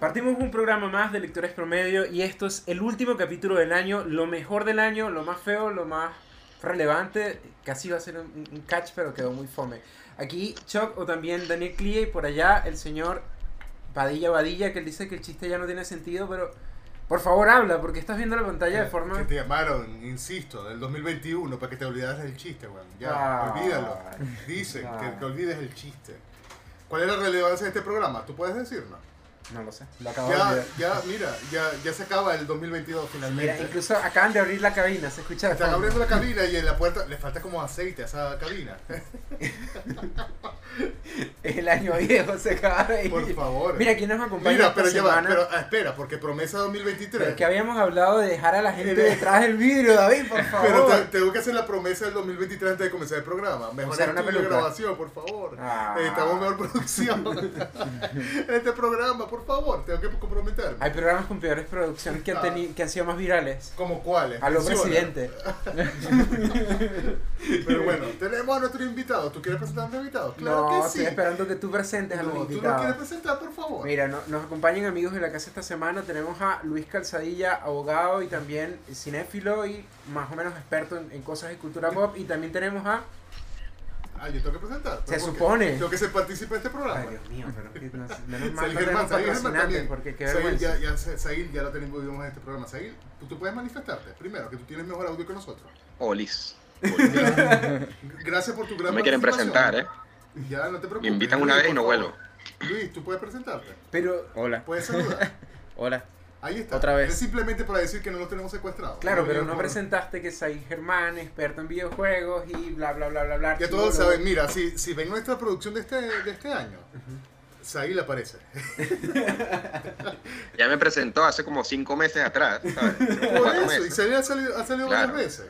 Partimos un programa más de Lectores Promedio y esto es el último capítulo del año, lo mejor del año, lo más feo, lo más relevante. Casi iba a ser un, un catch, pero quedó muy fome. Aquí Chuck o también Daniel Clie y por allá el señor Padilla Badilla que él dice que el chiste ya no tiene sentido, pero por favor habla porque estás viendo la pantalla de forma... Que te llamaron, insisto, del 2021 para que te olvidaras del chiste, weón. Ya, Ah. olvídalo. Dicen Ah. que, que olvides el chiste. ¿Cuál es la relevancia de este programa? ¿Tú puedes decirnos? No lo sé, lo acabo de Ya, ya, mira, ya, ya se acaba el 2022 Mira, finalmente. incluso acaban de abrir la cabina, se escucha Están abriendo la cabina y en la puerta le falta como aceite a esa cabina. El año viejo se acaba de ir. Por favor. Mira, ¿quién nos acompaña Mira, esta pero ya va, pero ah, espera, porque promesa 2023. Pero que habíamos hablado de dejar a la gente Pero- detrás del vidrio, David, por Pero favor. te- tengo que hacer la promesa del 2023 antes de comenzar el programa. Mejor Usar una peluca. grabación, por favor. Ah. Necesitamos mejor producción en este programa, por favor. Tengo que comprometerme. Hay programas con peores producciones que han, Ah. teni- que han sido más virales. ¿Como cuáles? A lo Menciona. presidente. Pero bueno, tenemos a nuestro invitado. ¿Tú quieres presentar a nuestro invitado? Claro no, que sí. estoy esperando que tú presentes a No, los tú lo invitados. quieres presentar, por favor. Mira, no- nos acompañan amigos de la casa esta semana. Tenemos a Luis Calzadilla, abogado y también cinéfilo y más o menos experto en, en cosas de cultura pop. Y también tenemos a. Ah, yo tengo que presentar. Se supone. Tengo que ser partícipe de este programa. Ay, Dios mío, pero no- menos mal no Germán, tenemos patrocinantes también. porque qué ya, ya, Sa- Sail, ya lo tenemos en este programa. Sail, tú, tú puedes manifestarte. Primero, que tú tienes mejor audio que nosotros. Olis. Gracias por tu gran No me quieren presentar, ¿eh? Ya, no te preocupes. Me invitan una Luis, vez y no vuelvo. Luis, tú puedes presentarte. Pero, Hola, Puedes saludar. hola. Ahí está. Otra vez. Es simplemente para decir que no los tenemos secuestrados. claro, pero no por- presentaste que soy Germán, experto en videojuegos y bla, bla, bla, bla, bla. Ya todos saben, mira, si, si ven nuestra producción de este, de este año, Sail aparece. Ya me presentó hace como cinco meses atrás. ¿sabes? Por eso, y meses. Sail ha salido, ha salido Claro. varias veces.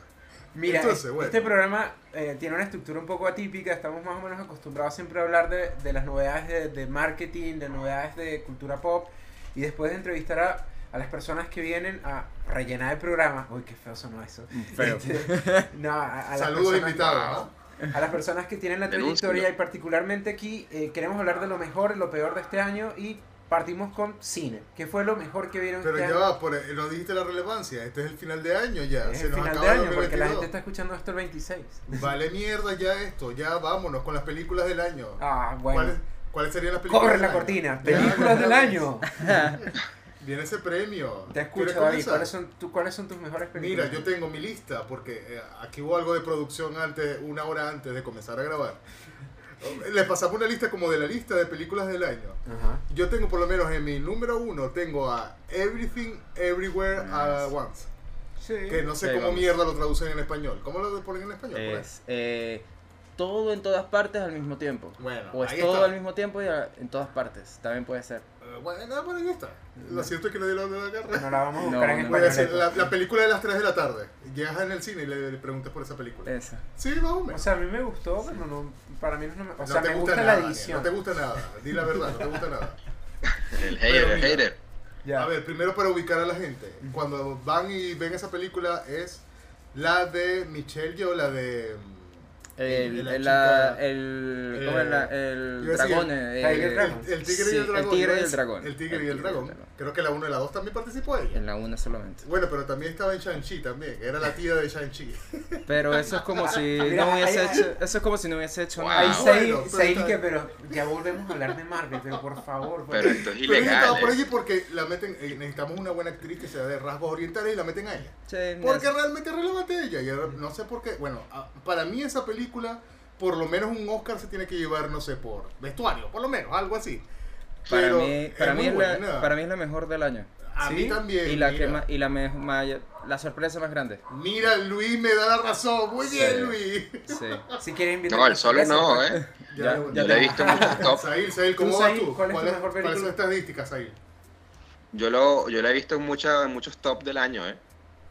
Mira, Entonces, es- bueno. este programa eh, tiene una estructura un poco atípica. Estamos más o menos acostumbrados siempre a hablar de, de las novedades de, de marketing, de novedades de cultura pop. Y después de entrevistar a, a las personas que vienen a rellenar el programa. Uy, qué feo sonó eso. Feo. Este, no, a, a Saludos invitados, ¿no? A las personas que tienen la trayectoria y particularmente aquí eh, queremos hablar de lo mejor lo peor de este año y partimos con cine. ¿Qué fue lo mejor que vieron Pero este ya año? va, por, eh, no dijiste la relevancia. Este es el final de año ya. Es Se el nos final acaba de el año porque la 2022. gente está escuchando esto el 26. Vale mierda ya esto. Ya vámonos con las películas del año. Ah, bueno. ¿Cuáles, ¿Cuáles serían las películas Corre del la año? cortina. Películas del año. Viene ese premio. Te escucho, ¿Quieres David. ¿Cuáles son, tu- ¿Cuáles son tus mejores películas? Mira, yo tengo mi lista porque eh, aquí hubo algo de producción antes, una hora antes de comenzar a grabar. Les pasamos una lista como de la lista de películas del año. Ajá. Yo tengo por lo menos en mi número uno, tengo a Everything Everywhere at Once. Sí. Que no sé Sí, cómo vamos. mierda lo traducen en español. ¿Cómo lo ponen en español? ahí? Es eh, todo en todas partes al mismo tiempo. Bueno, O es ahí todo está. al mismo tiempo y a- en todas partes. También puede ser. Bueno, por ahí está. Lo cierto es que no di la de la carrera. No la vamos a No, buscar en no. Español. la, la película de las 3 de la tarde. Llegas en el cine y le, le preguntas por esa película. Esa. Sí, más o O sea, a mí me gustó, pero no, para mí no me... O no sea, te me gusta gusta nada. la edición. No te gusta nada. Di la verdad, no te gusta nada. El hater, el hater. Ya. A ver, primero para ubicar a la gente. Cuando van y ven esa película es la de Michelle Yeoh, la de... El, el, la- el, ¿cómo es la- el a decir, dragón? el- eh. El, el tigre Sí, y el dragón. El tigre y el dragón. El tigre y el dragón. Creo que la 1 y la 2 también participó ella. En la una solamente. Bueno, pero también estaba en Shang-Chi también, que era la tía de Shang-Chi. Pero eso es como si Mira, no hubiese hecho, eso es como si no hubiese hecho Wow. Ahí nada. Sail, bueno, pero Sail está que, pero ya volvemos a hablar de Marvel, pero por favor. Pero esto es Pero ilegal. por ¿eh? allí porque la meten, eh, necesitamos una buena actriz que sea de rasgos orientales y la meten a ella. Sí, Porque es- realmente es relevante ella. Y no sé por qué. Bueno, para mí esa película, por lo menos un Oscar se tiene que llevar, no sé, por vestuario, por lo menos, algo así. para Pero mí, para, muy mí es la, para mí es la mejor del año. A ¿Sí? mí también. Y la, mira. que ma- y la, me- la sorpresa más grande. Mira, Luis me da la razón. Muy Sí. bien, Luis. Sí. Si quieren invitar No, el solo no, ¿eh? Ya- Ya, Yo ya lo he visto en muchos top. Sail, Sail, ¿cómo Tú, vas tú? ¿cuál es tu mejor ¿Cuáles son película? estadísticas, Sail? Yo lo, yo lo he visto en, mucha- en muchos top del año, ¿eh?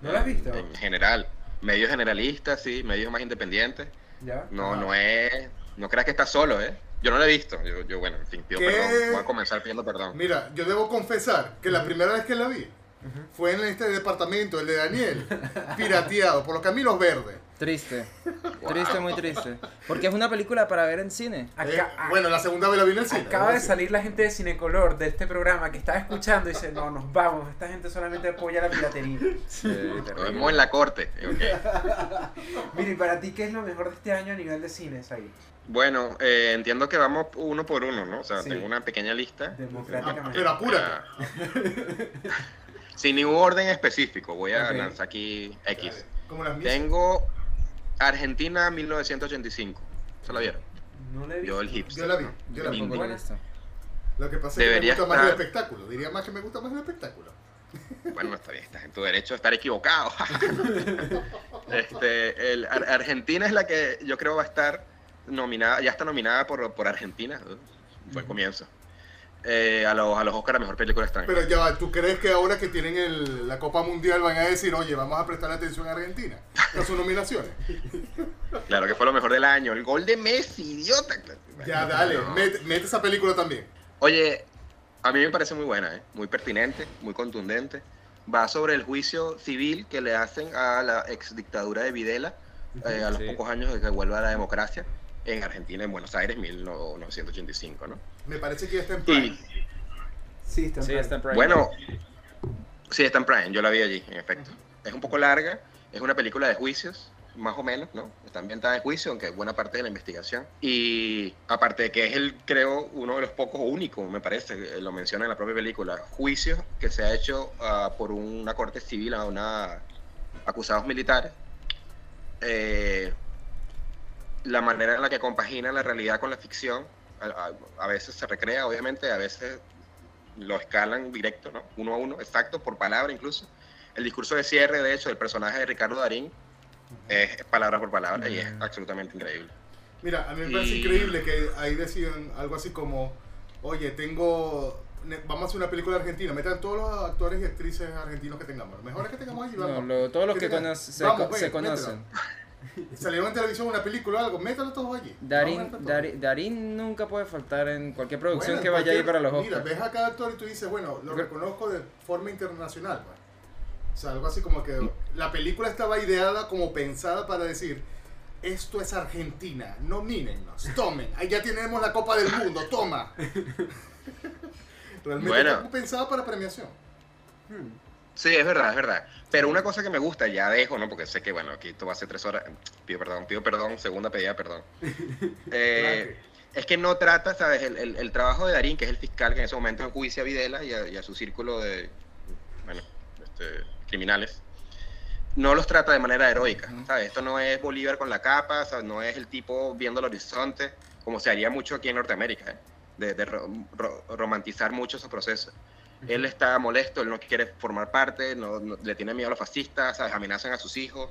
¿No la has visto? En general. Medios generalistas, sí, medios más independientes. Ya. No, Ah. no es. No creas que estás solo, ¿eh? Yo no lo he visto. Yo, yo bueno, en fin, pido ¿Qué? perdón. Voy a comenzar pidiendo perdón. Mira, yo debo confesar que la primera vez que la vi fue en este departamento, el de Daniel, pirateado por los caminos verdes. Triste. Triste, muy triste. Porque es una película para ver en cine. Eh, bueno, la segunda vez la vi en el cine. Acaba de salir la gente de Cinecolor de este programa que estaba escuchando y dice, no, nos vamos, esta gente solamente apoya la piratería. Sí, vemos en la corte. ok. Mira, y para ti, ¿qué es lo mejor de este año a nivel de cines ahí? Bueno, eh, entiendo que vamos uno por uno, ¿no? O sea, Sí. tengo una pequeña lista. Ah, Democráticamente. pero apúrate. Ah. Sin ningún orden específico, voy a Ok. lanzar aquí X. Como las mismas. Tengo Argentina 1985. ¿Se la vieron? No le he Yo el hipster. Yo la vi. Yo la vi. Lo que pasa es que me Debería gusta más el espectáculo. Diría más que me gusta más el espectáculo. Bueno, está bien, estás en tu derecho de estar equivocado. este, el, Ar- Argentina es la que yo creo va a estar nominada, ya está nominada por, por Argentina. Fue el comienzo. Eh, a los, a los Oscar a Mejor Película Extranjera. Pero ya va, ¿tú crees que ahora que tienen el- la Copa Mundial van a decir, oye, vamos a prestar atención a Argentina? A sus nominaciones. Claro que fue lo mejor del año. El gol de Messi, idiota. Ya, dale, No. mete, mete esa película también. Oye, a mí me parece muy buena, ¿eh? muy pertinente, muy contundente. Va sobre el juicio civil que le hacen a la ex dictadura de Videla eh, a los Sí. pocos años de que vuelva a la democracia en Argentina, en Buenos Aires, 1985, ¿no? Me parece que ya está en Prime. Y Sí, está en Sí, Prime. está en Prime. bueno, sí, está en Prime, yo la vi allí, en efecto. Es un poco larga, es una película de juicios, más o menos, ¿no? Está ambientada en juicio, aunque buena parte de la investigación. Y aparte de que es el, creo, uno de los pocos únicos, me parece, eh, lo menciona en la propia película, juicios que se ha hecho ah, por una corte civil a una acusados militares. Eh, la manera en la que compagina la realidad con la ficción, a, a- a veces se recrea, obviamente, a veces lo escalan directo, ¿no? Uno a uno, exacto, por palabra incluso. El discurso de cierre, de hecho, del personaje de Ricardo Darín es palabra por palabra y es absolutamente increíble. Mira, a mí me parece Y- increíble que ahí decían algo así como, oye, tengo, ne- vamos a hacer una película argentina, metan todos los actores y actrices argentinos que tengamos, los mejores que tengamos allí, No, vamos. lo- todos los que tengan- conoce- se, vamos, co- ven, se mételo. conocen. Salieron en televisión una película o algo, métalos todos allí. Darín, todos. Darín, Darín nunca puede faltar en cualquier producción Bueno, que vaya ahí para los Mira, Oscars. ves a cada actor y tú dices, bueno, lo reconozco de forma internacional. pues. O sea, algo así como que la película estaba ideada como pensada para decir, esto es Argentina, nomínennos, tomen, ahí ya tenemos la Copa del Mundo, toma. Realmente Bueno. pensada para premiación. Hmm. Sí, es verdad, es verdad. Pero una cosa que me gusta, ya dejo, ¿no? Porque sé que, bueno, aquí esto va a ser tres horas. Pido perdón, pido perdón, segunda pedida, perdón. Eh, es que no trata, ¿sabes? El, el- el trabajo de Darín, que es el fiscal que en ese momento enjuicia a Videla y a, y a su círculo de, bueno, este, criminales, no los trata de manera heroica. ¿sabes? Esto no es Bolívar con la capa, ¿sabes? No es el tipo viendo el horizonte, como se haría mucho aquí en Norteamérica, ¿eh? De, de ro- ro- romantizar mucho esos procesos. Él está molesto, él no quiere formar parte, no, no- le tiene miedo a los fascistas, ¿sabes? amenazan a sus hijos.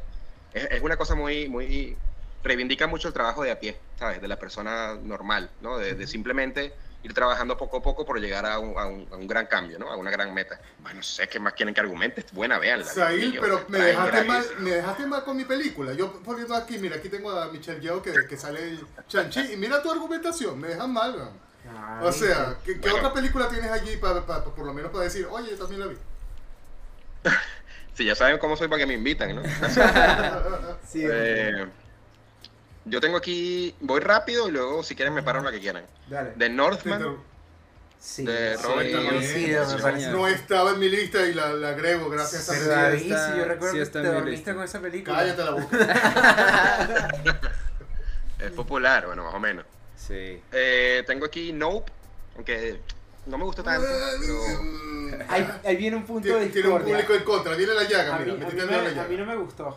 Es, es una cosa muy, muy... Reivindica mucho el trabajo de a pie, ¿sabes? De la persona normal, ¿no? De, de simplemente ir trabajando poco a poco por llegar a un, a un- a un gran cambio, ¿no? A una gran meta. Bueno, no sé qué más quieren que argumente. Es buena, véanla. Sahil, pero me dejaste, mal, me dejaste mal con mi película. Yo poniendo aquí, mira, aquí tengo a Michelle Yeoh que, que sale Chanchi y mira tu argumentación, me dejas mal. weón. Ah, O sea, ¿qué, otra película tienes allí para, para- por lo menos para decir, oye, yo también la vi? Si ya saben cómo soy para que me invitan, ¿no? Sí, Eh, yo tengo aquí... Voy rápido y luego, si quieren, me paro en la que quieran. Dale. The Northman. Sí, de sí, Robert. No estaba en mi lista y la, la agrego gracias a Sí, David, está- si yo recuerdo sí que está te dormiste lista. con esa película. Cállate la boca. Es popular, bueno, más o menos. Sí. Eh, tengo aquí Nope, aunque no me gustó tanto. pero- Ahí, ahí viene un punto de Tiene, tiene un discordia. público en contra, viene la llaga, a, mí, mira, a, mí me, la a mí no me gustó.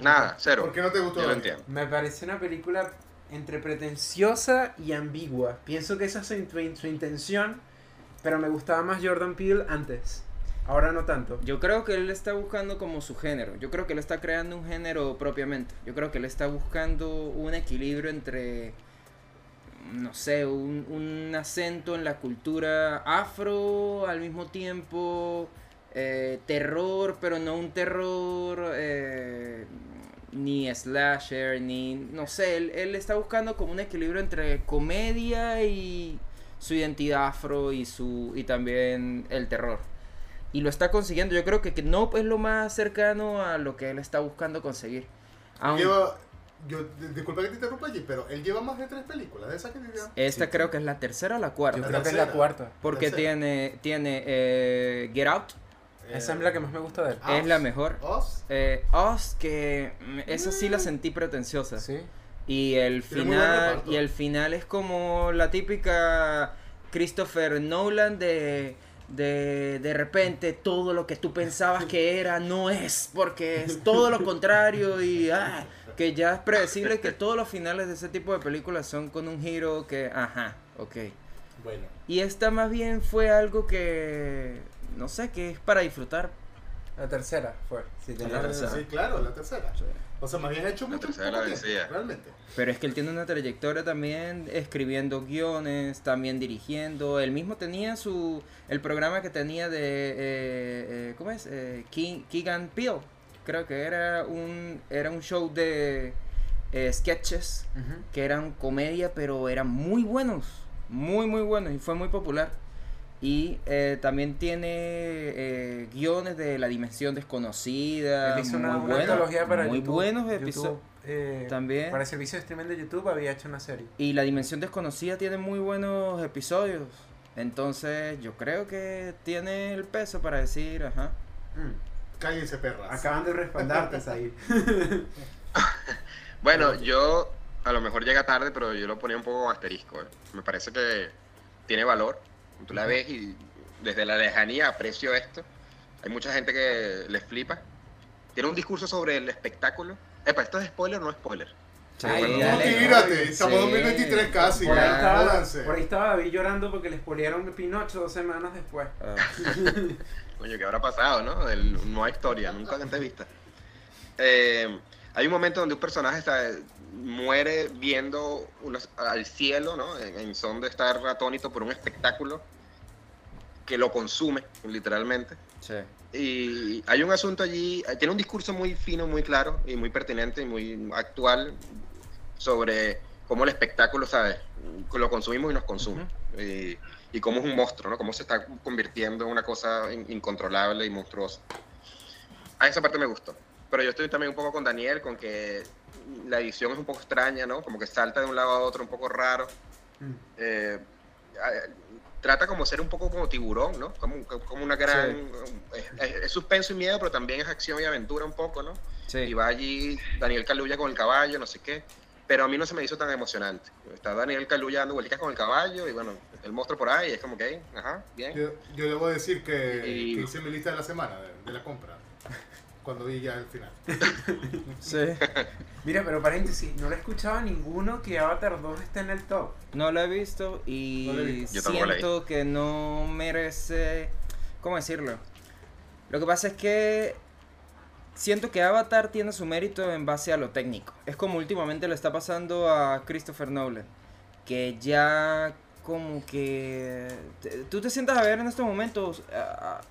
Nada, cero. ¿Por qué no te gustó? Yo lo entiendo. Me pareció una película entre pretenciosa y ambigua. Pienso que esa es su, su intención, pero me gustaba más Jordan Peele antes. Ahora no tanto. Yo creo que él está buscando como su género. Yo creo que él está creando un género propiamente. Yo creo que él está buscando un equilibrio entre, no sé, un, un acento en la cultura afro al mismo tiempo, eh, terror, pero no un terror eh, ni slasher, ni, no sé, él, él está buscando como un equilibrio entre comedia y su identidad afro y, su, y también el terror y lo está consiguiendo. Yo creo que, que Nope es lo más cercano a lo que él está buscando conseguir. Lleva, yo, disculpa que te interrumpa allí, pero él lleva más de tres películas de esas que diría. esta Sí. creo que es la tercera o la cuarta. Yo creo que es la tercera. cuarta. Porque tercera. tiene, tiene eh, Get Out, Esa es la que más me gusta de él. Ah. es la mejor. Oz. Eh, Us, que mm, esa sí la sentí pretenciosa. Sí. Y el final, y el final es como la típica Christopher Nolan de, de de repente todo lo que tú pensabas que era no es, porque es todo lo contrario y ah, que ya es predecible que todos los finales de ese tipo de películas son con un giro que, ajá, ok. Bueno. Y esta más bien fue algo que, no sé, que es para disfrutar. La tercera fue. Sí, La tercera. Sí, claro, la tercera. O sea, más bien ha hecho La mucho vencía. realmente. Pero es que él tiene una trayectoria también escribiendo guiones, también dirigiendo. Él mismo tenía su el programa que tenía de eh, eh, ¿cómo es? Eh, King- Keegan Peele. Creo que era un era un show de eh, sketches que eran comedia, pero eran muy buenos, muy muy buenos y fue muy popular. Y eh, también tiene eh, guiones de La Dimensión Desconocida, Él hizo una, muy una antología para muy YouTube. buenos episodios. eh, También. Para el servicio de streaming de YouTube había hecho una serie. Y La Dimensión Desconocida tiene muy buenos episodios. Entonces yo creo que tiene el peso para decir, ajá. Mm. Cállense, perras. Acaban de respaldarte, Said. Bueno, yo a lo mejor llega tarde, pero yo lo ponía un poco asterisco. ¿eh? Me parece que tiene valor. Tú la ves y desde la lejanía aprecio esto. Hay mucha gente que les flipa. Tiene un discurso sobre el espectáculo. Epa, ¿esto es spoiler o no es spoiler? Ay, bueno, ya No, le- tírate, estamos en Sí. 2023 casi. Por ahí, ya, estaba, jódanse. por ahí estaba David llorando porque le spoilearon Pinocho dos semanas después. Ah, Coño, ¿qué habrá pasado, no? El- no hay historia, nunca antes vista. Eh, hay un momento donde un personaje ¿sabes? muere viendo unos- al cielo, ¿no? En, en son de estar atónito por un espectáculo que lo consume, literalmente. sí. Y hay un asunto allí, tiene un discurso muy fino, muy claro y muy pertinente y muy actual sobre cómo el espectáculo, ¿sabes? Lo consumimos y nos consume. y, y cómo es un monstruo, ¿no? Cómo se está convirtiendo en una cosa in- incontrolable y monstruosa. A esa parte me gustó. Pero yo estoy también un poco con Daniel, con que la edición es un poco extraña, ¿no? Como que salta de un lado a otro un poco raro. Mm. Eh, trata como ser un poco como tiburón, ¿no? Como, como una gran... Es, es- es suspenso y miedo, pero también es acción y aventura un poco, ¿no? Sí. Y va allí Daniel Caluya con el caballo, no sé qué. Pero a mí no se me hizo tan emocionante. Está Daniel Caluya dando vueltas con el caballo y bueno, el monstruo por ahí, es como que, ajá, bien. Yo, yo debo decir que, Y- que hice mi lista de la semana, de, de la compra. Cuando vi ya el final. Sí. Mira, pero paréntesis, no le escuchaba a ninguno que Avatar 2 esté en el top. No la he visto y No he visto. He siento que no merece... ¿Cómo decirlo? Lo que pasa es que siento que Avatar tiene su mérito en base a lo técnico. Es como últimamente le está pasando a Christopher Nolan, que ya como que tú te sientas a ver en estos momentos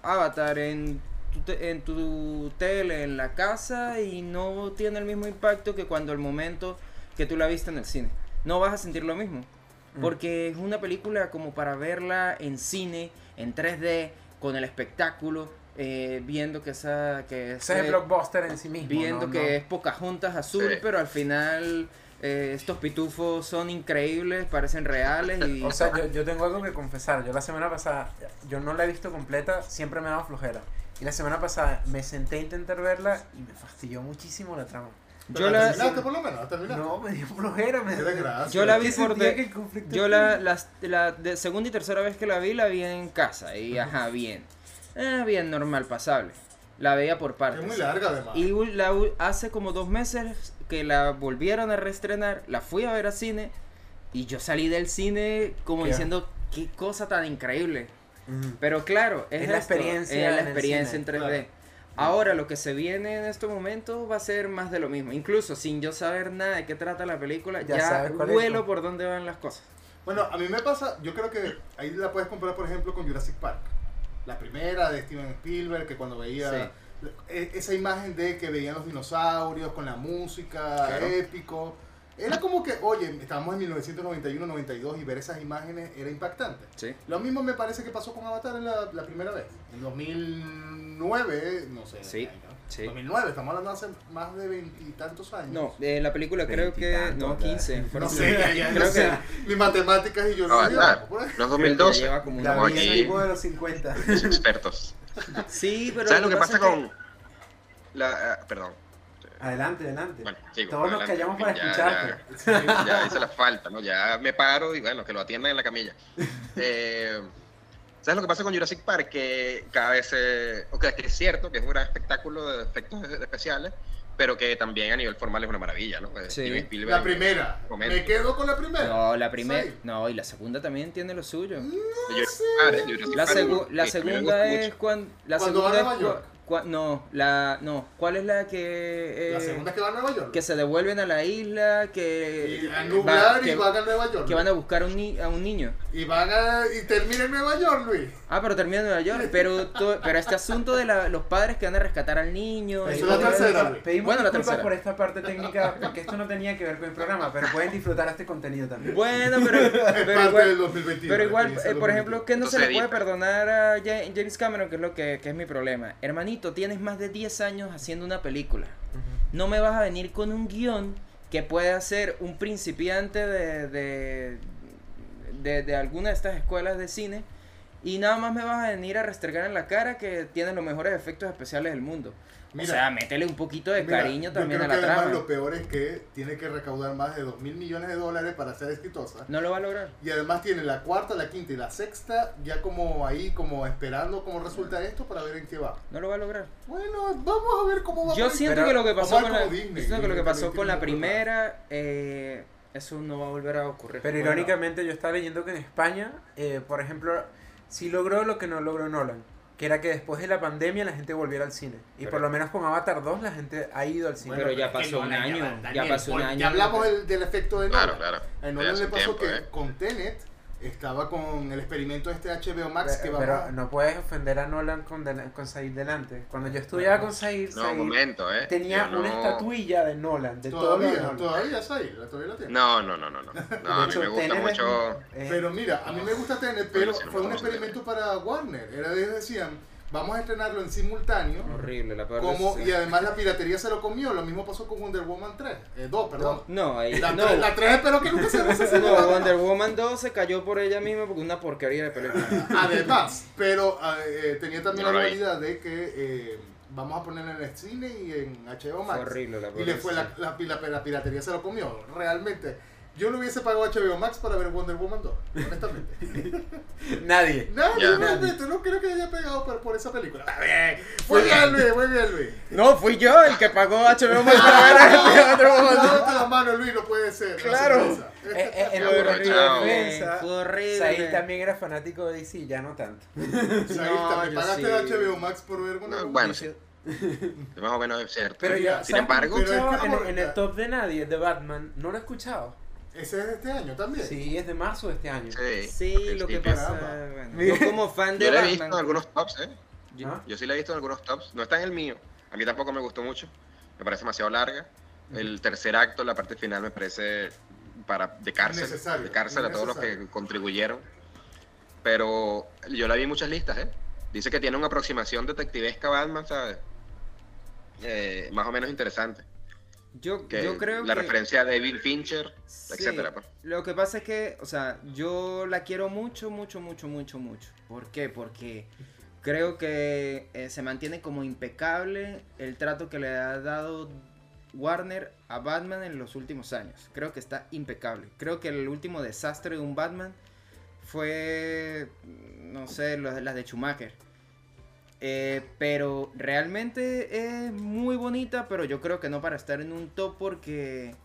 Avatar en tu, en tu tele, en la casa y no tiene el mismo impacto que cuando el momento que tú la viste en el cine. No vas a sentir lo mismo. Mm. Porque es una película como para verla en cine, en 3D, con el espectáculo, eh, viendo que esa... Que es el ese- blockbuster en sí mismo. viendo ¿no? que No. es Pocahontas azul, Sí. pero al final eh, estos pitufos son increíbles, parecen reales y... O sea, yo, yo tengo algo que confesar. Yo la semana pasada, yo no la he visto completa, siempre me ha dado flojera. Y la semana pasada me senté a intentar verla y me fastidió muchísimo la trama. yo ¿La la, por lo menos? ¿La? No, me dio flojera. Me desgracia. Yo la vi por de- yo la, las- la de segunda y tercera vez que la vi, la vi en casa y ajá, bien. Eh, bien, normal, pasable. La veía por partes. Es muy larga además. Y la, hace como dos meses que la volvieron a reestrenar, la fui a ver a cine y yo salí del cine como ¿Qué? diciendo, qué cosa tan increíble. Pero claro, es, Es la experiencia es la en experiencia cine, en 3D. claro. Ahora lo que se viene en estos momentos va a ser más de lo mismo. Incluso sin yo saber nada de qué trata la película, Ya ya, vuelo por dónde van las cosas. Bueno, a mí me pasa, yo creo que ahí la puedes comparar, por ejemplo, con Jurassic Park. La primera de Steven Spielberg, que cuando veía e- esa imagen de que veían los dinosaurios con la música, Claro. épico. Era como que, oye, estábamos en 1991, 92 y ver esas imágenes era impactante. Sí. Lo mismo me parece que pasó con Avatar la, la primera vez. En 2009, no sé. Sí. año. Sí. 2009, estamos hablando de hace más de veintitantos años. No, eh, la película creo que. No, Veintitantos, ya. 15. No sé, ya, ya, creo no sé. Mis matemáticas y yo No, no sé. que 2012. lleva como La Como una- vida aquí. tipo de los 50. Los expertos. Sí, pero. ¿Sabes lo que pasa que- con la. ah, perdón. Adelante, adelante. Bueno, sigo, Todos nos callamos para ya- escucharte. Ya, ya hice la falta, ¿no? Ya me paro y bueno, que lo atiendan en la camilla. Eh, ¿Sabes lo que pasa con Jurassic Park? Que cada vez, eh, o sea, que es cierto que es un gran espectáculo de efectos especiales, pero que también a nivel formal es una maravilla, ¿no? Eh, Sí. La primera. Me quedo con la primera. No, la primera. Sí. No, y la segunda también tiene lo suyo. ¿eh? Jurassic La, segu- la segunda es cuando. La Cuando va a segunda Nueva es no, la. No. ¿Cuál es la que. eh, La segunda es que va a Nueva York. que se devuelven a la isla, que. y a va- nublar que, y van a Nueva York. que van a buscar un ni- a un niño. Y van a. Y termina en Nueva York, Luis. Ah, pero termina en Nueva York. Pero, to- pero este asunto de la- los padres que van a rescatar al niño. y Eso es la tercera. Pedimos Bueno, la tercera. por esta parte técnica, porque esto no tenía que ver con el programa, pero pueden disfrutar este contenido también. Bueno, pero, Es pero parte igual, del 2021. pero igual eh, por ejemplo, ¿qué no se le puede perdonar a Ja- James Cameron? Que es lo que, que es mi problema. Hermanito, tienes más de 10 años haciendo una película. No me vas a venir con un guion que puede hacer un principiante de, de, de, de alguna de estas escuelas de cine y nada más me vas a venir a restregar en la cara que tienes los mejores efectos especiales del mundo. Mira, o sea, métele un poquito de Mira, cariño yo también a creo la que además trama. Lo peor es que tiene que recaudar más de 2 mil millones de dólares para ser exitosa. No lo va a lograr. Y además tiene la cuarta, la quinta y la sexta ya como ahí, como esperando cómo resulta esto para ver en qué va. No lo va a lograr. Bueno, vamos a ver cómo va. Yo siento que lo que pasó con a la, Disney, yo siento que lo que pasó con la primera, eh, eso no va a volver a ocurrir. Pero Bueno. irónicamente yo estaba leyendo que en España, eh, por ejemplo, sí logró lo que no logró Nolan, que era que después de la pandemia la gente volviera al cine. Y Pero- por lo menos con Avatar 2 la gente ha ido al cine. Pero ya pasó un Nolan año, ya Daniel, pasó un año. Ya hablamos del, del efecto de Claro, Nolan. claro. A Ya Nolan hace le pasó tiempo, que ¿eh? con Tenet estaba con el experimento este HBO Max que pero, va pero no puedes ofender a Nolan con, del- con Said delante. Cuando yo estudiaba con Said, No, Said momento, ¿eh? tenía una no- estatuilla de Nolan, de todo de Todavía, Nolan. todavía es ahí, todavía la tiene. No, no, no, no. No, no a mí me gusta mucho. es- Pero mira, a mí me gusta Tenet, pero no fue un experimento para Warner. Era ellos decían, vamos a estrenarlo en simultáneo. Horrible, la peor Como, y además la piratería se lo comió. Lo mismo pasó con Wonder Woman 3. Eh, 2, perdón. No, ahí La, no. 3, la 3 espero que nunca se se No, Wonder Woman 2 se cayó por ella misma porque es una porquería de película. Además, pero eh, tenía también No la dualidad de que eh, vamos a ponerla en el cine y en HBO Max. horrible la Y le fue la, decisión. la, la- la piratería se lo comió. Realmente. Yo no hubiese pagado HBO Max para ver Wonder Woman 2, honestamente. Nadie. Nadie, Ya. realmente, no creo que haya pegado por, por esa película. Está bien. Muy bien, Luis, muy bien, Luis. No, fui yo el que pagó HBO Max para ver a Wonder Woman 2. Lávate la mano, Luis, no puede ser. no Claro. en lo de horrible. defensa, horrible. Said también era fanático de DC, ya no tanto. ¿me yo pagaste sí. HBO Max por ver Wonder Woman? bueno, sí. Más o menos es cierto. Pero ya, Sin ¿sabes qué he embargo, Pero es escuchado que en, como- el- en el top de nadie de Batman, no lo he escuchado. Ese es de este año también. Sí, es de marzo de este año. sí. Sí, lo que pasa. Bueno, yo como fan de Yo lo he visto en algunos tops, ¿eh? yo- ¿Ah? Yo sí la he visto en algunos tops. No está en el mío. A mí tampoco me gustó mucho. Me parece demasiado larga. El tercer acto, la parte final, me parece para de cárcel. De cárcel a todos los que contribuyeron. Pero yo la vi en muchas listas, ¿eh? Dice que tiene una aproximación detectivesca Batman, ¿sabes? Eh, más o menos interesante. Yo, Que yo creo la que. referencia a David Fincher, Sí, etcétera. pues. Lo que pasa es que, o sea, yo la quiero mucho, mucho, mucho, mucho, mucho. ¿Por qué? Porque creo que eh, se mantiene como impecable el trato que le ha dado Warner a Batman en los últimos años. Creo que está impecable. Creo que el último desastre de un Batman fue, no sé, las de Schumacher. Eh, pero realmente es muy bonita, pero yo creo que no para estar en un top porque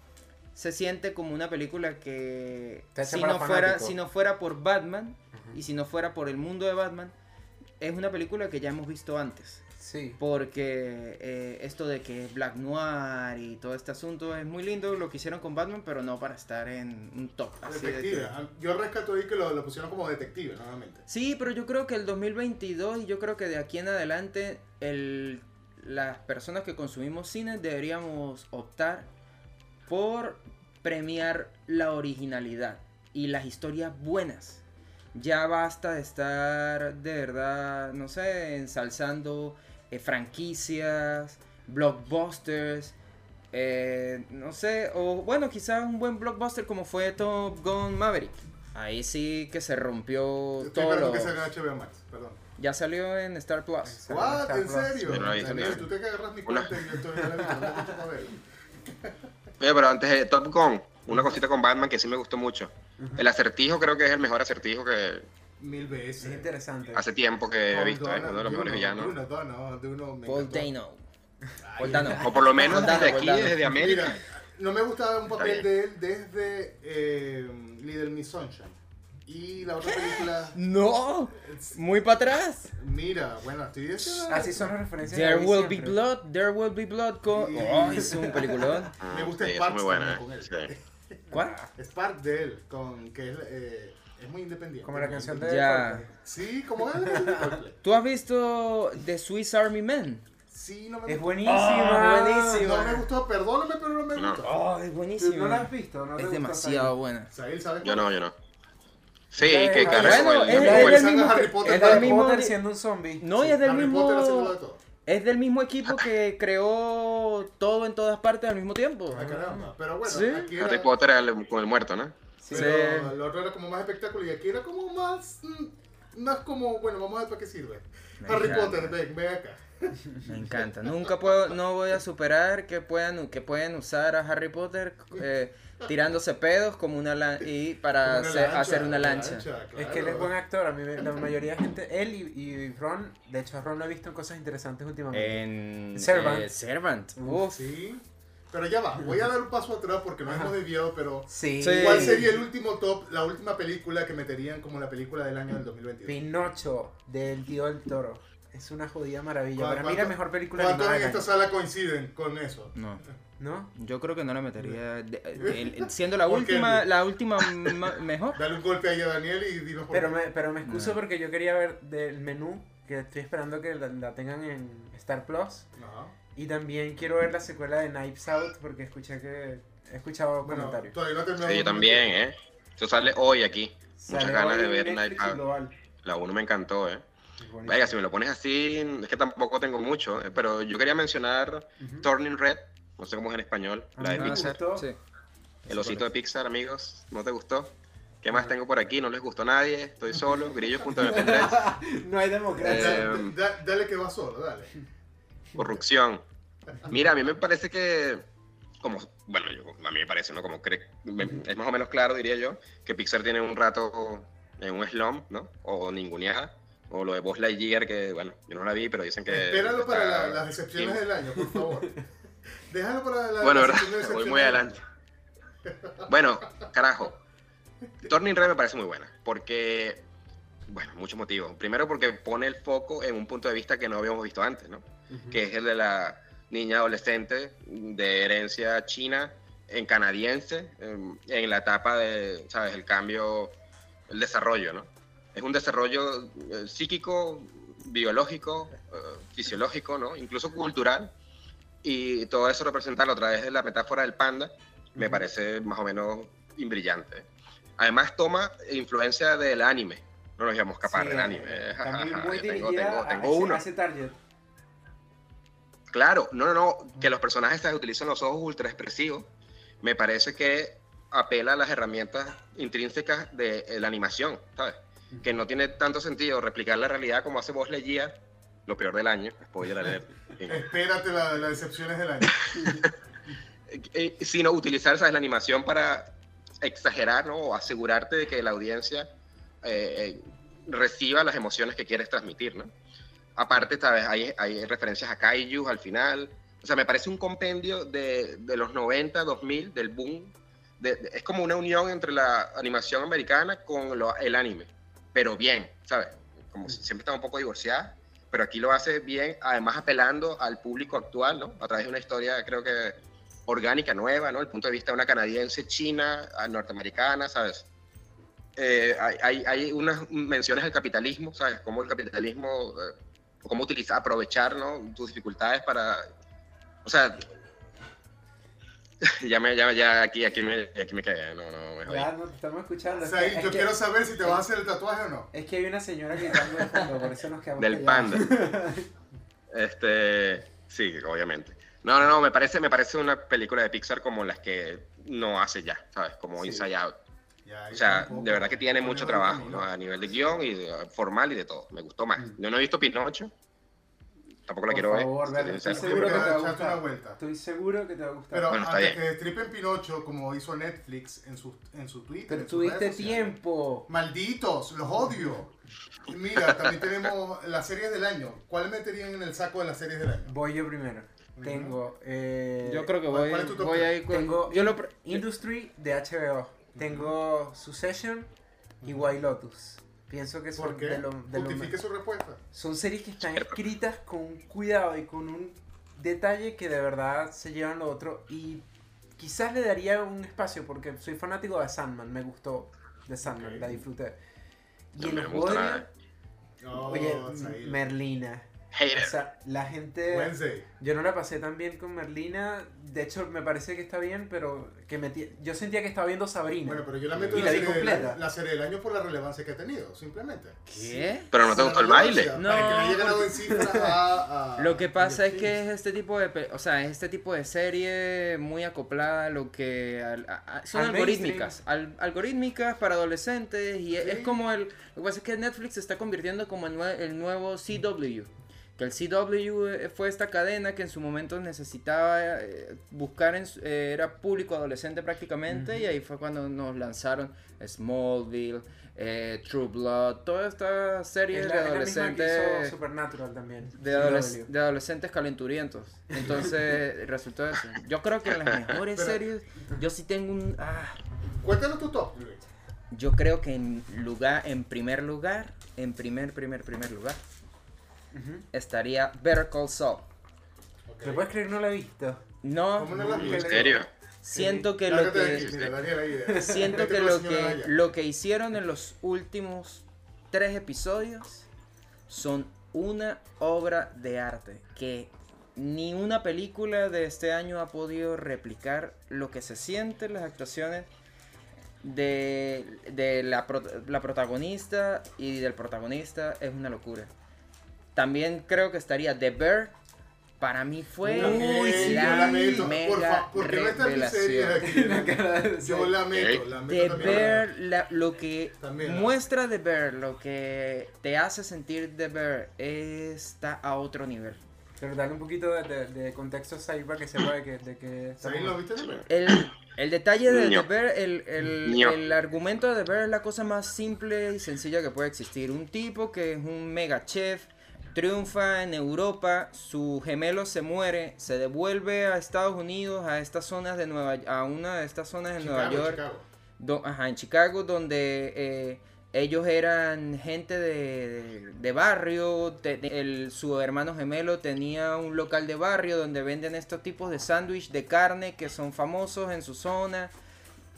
se siente como una película que si no, fuera, si no fuera por Batman y si no fuera por el mundo de Batman, es una película que ya hemos visto antes. Sí. Porque eh, esto de que Black Noir y todo este asunto es muy lindo lo que hicieron con Batman, pero no para estar en un top. así Detective. Ah, Yo rescato ahí que lo, lo pusieron como detective, nuevamente. Sí, pero yo creo que el 2022 y yo creo que de aquí en adelante el, las personas que consumimos cine deberíamos optar por premiar la originalidad y las historias buenas. Ya basta de estar de verdad, no sé, ensalzando eh, franquicias, blockbusters. eh, no sé, o bueno, quizás un buen blockbuster como fue Top Gun Maverick. Ahí sí que se rompió Estoy todo esperando lo... que salga en HBO Max, perdón. Ya salió en Star Plus. ¿What? Star ¿En Plus. serio? Yo no tú te que agarras mi cuenta y yo estoy en la no ver. Oye, pero antes de Top Gun, una cosita con Batman que sí me gustó mucho. El acertijo creo que es el mejor acertijo que Mil Es veces. interesante. hace tiempo que he visto, ¿eh? Dano, uno de los mejores villanos. Duno, Duno, me Paul. Dano. Paul Dano. O por lo menos Dano, desde aquí, Dano. desde América. Mira, no me gustaba un papel de él desde eh, Little Miss Sunshine. Y la otra película, No, muy para atrás. mira, bueno, estoy diciendo. Así son las referencias. There will be blood, there will be blood con... Sí. Oh, es un peliculón. Me gusta Sí, es Sparks muy buena. ¿eh? con él. Sí. ¿Cuál? Spark de él, con, que es, eh, es muy independiente. Como la canción de. Ya. Sí, como es de Coldplay. ¿Tú has visto The Swiss Army Man? Sí, no me Es gustó. buenísima. Ah, buenísima. No me gustó, perdóname, pero no me No. gustó. Oh, es ¿Tú buenísimo. no la has visto? ¿No es demasiado buena. Sael, ¿sabes Yo no, yo no. Sí, Ya, que bueno, como el- es- es el- mismo Harry Potter, es del mismo- Potter siendo un zombie. No, y es del Harry mismo... de todo. Es del mismo equipo que creó todo en todas partes al mismo tiempo. Ah, caramba. Pero bueno, Sí. aquí era, Harry Potter con el muerto, ¿no? Sí. pero lo otro era como más espectáculo y aquí era como más, mm, más como, bueno, vamos a ver para qué sirve. Me Harry encanta. Potter, ven, ven acá. Me encanta. Nunca puedo, no voy a superar que puedan, que pueden usar a Harry Potter eh, tirándose pedos como una lan- y para una hacer, lancha, hacer una lancha. Es que él es buen actor. A mí, me- la mayoría de gente, él y, y Ron, de hecho, Ron lo ha visto en cosas interesantes últimamente. En Servant. eh, Servant. Uf. Sí. Pero ya va, voy a dar un paso atrás porque nos hemos desviado, pero sí. ¿cuál sería el último top, la última película que meterían como la película del año del 2022? Pinocho, del tío del toro. Es una jodida maravilla. ¿Cuál- Para mí la mejor película ¿Cuántos en esta sala coinciden con eso? No, ¿No? yo creo que no la metería. de- siendo la ¿Por qué, última, la última ma- mejor. Dale un golpe ahí a Daniel y dinos por Pero qué. me, pero me excuso No. porque yo quería ver del menú, que estoy esperando que la, la tengan en Star Plus. Ajá. Y también quiero ver la secuela de Knives Out porque escuché que he escuchado Bueno, comentarios. todavía no terminamos. Sí, yo también, ¿eh? Eso sale hoy aquí. Muchas ganas de ver Netflix Knives Global. La 1 me encantó, ¿eh? Venga, si me lo pones así, es que tampoco tengo mucho, ¿eh? pero yo quería mencionar. Turning Red, no sé cómo es en español, A la de Pixar. gustó. Sí. El osito de Pixar, amigos, ¿no te gustó? ¿Qué más tengo por aquí? No les gustó a nadie, estoy solo, grillos.mp3, no hay democracia. Eh, Da- da- dale que va solo, dale. corrupción. Mira, a mí me parece que, como, bueno, yo- a mí me parece, ¿no? Como cre- es más o menos claro, diría yo, que Pixar tiene un rato en un slump, ¿no? O ninguneada. O lo de Buzz Lightyear, que, bueno, yo no la vi, pero dicen que... Espéralo para la- las decepciones del año, por favor. Déjalo para la, Bueno, verdad, voy muy adelante. Bueno, carajo. Turning Red me parece muy buena, porque, bueno, muchos motivos. Primero porque pone el foco en un punto de vista que no habíamos visto antes, ¿no? Que es el de la niña adolescente de herencia china, en canadiense, en, en la etapa de, ¿sabes? El cambio, el desarrollo, ¿no? Es un desarrollo eh, psíquico, biológico, eh, fisiológico, ¿no? Incluso cultural. Y todo eso representarlo a través de la metáfora del panda me parece más o menos brillante. Además toma influencia del anime. No nos íbamos a escapar Sí, del anime. También tengo, tengo- a tengo ese- uno. a ese target. Claro, no, no, no, que los personajes ¿sabes? utilizan los ojos ultra expresivos. Me parece que apela a las herramientas intrínsecas de eh, la animación, ¿sabes? Que no tiene tanto sentido replicar la realidad como hace Buzz Lightyear, lo peor del año, spoiler alert, Espérate la- las decepciones del año. Eh, eh, sino utilizar ¿sabes? la animación para exagerar ¿no? o asegurarte de que la audiencia eh, eh, reciba las emociones que quieres transmitir. ¿no? Aparte, ¿sabes? Hay, hay referencias a Kaiju al final. O sea, me parece un compendio de, de los 90, 2000, del boom. De- de- es como una unión entre la animación americana con lo- el anime, pero bien, ¿sabes? Como si siempre está un poco divorciada, pero aquí lo hace bien, además apelando al público actual, ¿no? A través de una historia, creo que orgánica, nueva, ¿no? El punto de vista de una canadiense, china, norteamericana, ¿sabes? Eh, hay, hay, hay unas menciones al capitalismo, ¿sabes? Cómo el capitalismo, eh, cómo utilizar, aprovechar, ¿no? Tus dificultades para, o sea, ya me, ya, ya aquí, aquí me, aquí me quedé, no, no, me. Ya no te estamos escuchando. O Es sea, es yo que- quiero saber si te vas a hacer el tatuaje o no. es que hay una señora gritando de fondo, por eso nos quedamos del callados. panda. Este, Sí, obviamente. No, no, no, me parece, me parece una película de Pixar como las que no hace ya, ¿sabes? Como Sí. Inside Out. Ya, O sea, de verdad que tiene mucho trabajo. ¿no? A nivel de guion y de- formal y de todo. Me gustó más. Mm. Yo no he visto Pinocho. Tampoco la Por quiero favor, ver. Estoy seguro que te va a gustar. una vuelta. Estoy seguro que te va a gustar. Pero Bueno, antes que tripen Pinocho, como hizo Netflix en su, en su Twitter. Pero en sus tuviste redes tiempo. Malditos, los odio. Y mira, también tenemos las series del año. ¿Cuál meterían en el saco de las series del año? Voy yo primero. Tengo. eh, Yo creo que ¿cuál- voy, cuál es tu top voy a ir con... Tengo yo lo... pre- Industry de HBO. Tengo Succession y White Lotus. Pienso que son ¿Por qué? de lo, de lo Justifique su respuesta. Son series que están escritas con un cuidado y con un detalle que de verdad se llevan lo otro. Y quizás le daría un espacio porque soy fanático de Sandman. Me gustó de Sandman, la disfruté. Y No en me gusta. No, oye. Merlina. Hater. O sea, la gente. Wednesday. Yo no la pasé tan bien con Merlina. De hecho, me parece que está bien, pero que metí- yo sentía que estaba viendo Sabrina. Bueno, pero yo la meto Y en la vi serie del completa. año, la serie del año por la relevancia que ha tenido, simplemente. ¿Qué? Pero no te gustó el baile. No, Para que ganado en cifras a, a- Lo que pasa es que es este tipo de, o sea, es este tipo de serie muy acoplada a lo que a- a- son Al algorítmicas, al- algorítmicas para adolescentes y es- Sí. es como el, lo que pasa es que Netflix se está convirtiendo como el, nue- el nuevo CW. Que el CW eh, fue esta cadena que en su momento necesitaba eh, buscar, en su- eh, era público adolescente prácticamente, y ahí fue cuando nos lanzaron Smallville, eh, True Blood, toda esta serie es de la, es la misma que hizo adolescentes Supernatural también. de, adoles- de adolescentes calenturientos. Entonces resultó eso. Yo creo que en las mejores Pero- series, yo sí tengo un... ah, Cuéntanos tu top, yo creo que en lugar, en primer lugar, en primer, primer, primer lugar, Estaría Better Call Saul. ¿Me puedes creer que no la he visto? No, ¿Cómo no la has ¿En visto? serio? siento que lo que... Siento Vete que lo que, lo que hicieron en los últimos tres episodios son una obra de arte que ni una película de este año ha podido replicar lo que se siente en las actuaciones de, de la, pro- la protagonista y del protagonista es una locura. También creo que estaría The Bear. Para mí fue Uy, sí, yo la la meto. mega Porfa, ¿por qué no revelación. aquí? Yo la meto, la meto The también. Bear, la- lo que También la- muestra The Bear, lo que te hace sentir The Bear, está a otro nivel. Pero dale un poquito de, de- de contexto a Sai para que sepa de que, de que ¿Zahir lo viste de ver? El, el detalle de. The Bear, el, el- el argumento de The Bear es la cosa más simple y sencilla que puede existir. Un tipo que es un mega chef, triunfa en Europa, su gemelo se muere, se devuelve a Estados Unidos, a estas zonas de Nueva a una de estas zonas de Nueva York. Chicago. Do- ajá, en Chicago, donde eh, ellos eran gente de, de- barrio, te- el- su hermano gemelo tenía un local de barrio donde venden estos tipos de sándwich de carne que son famosos en su zona.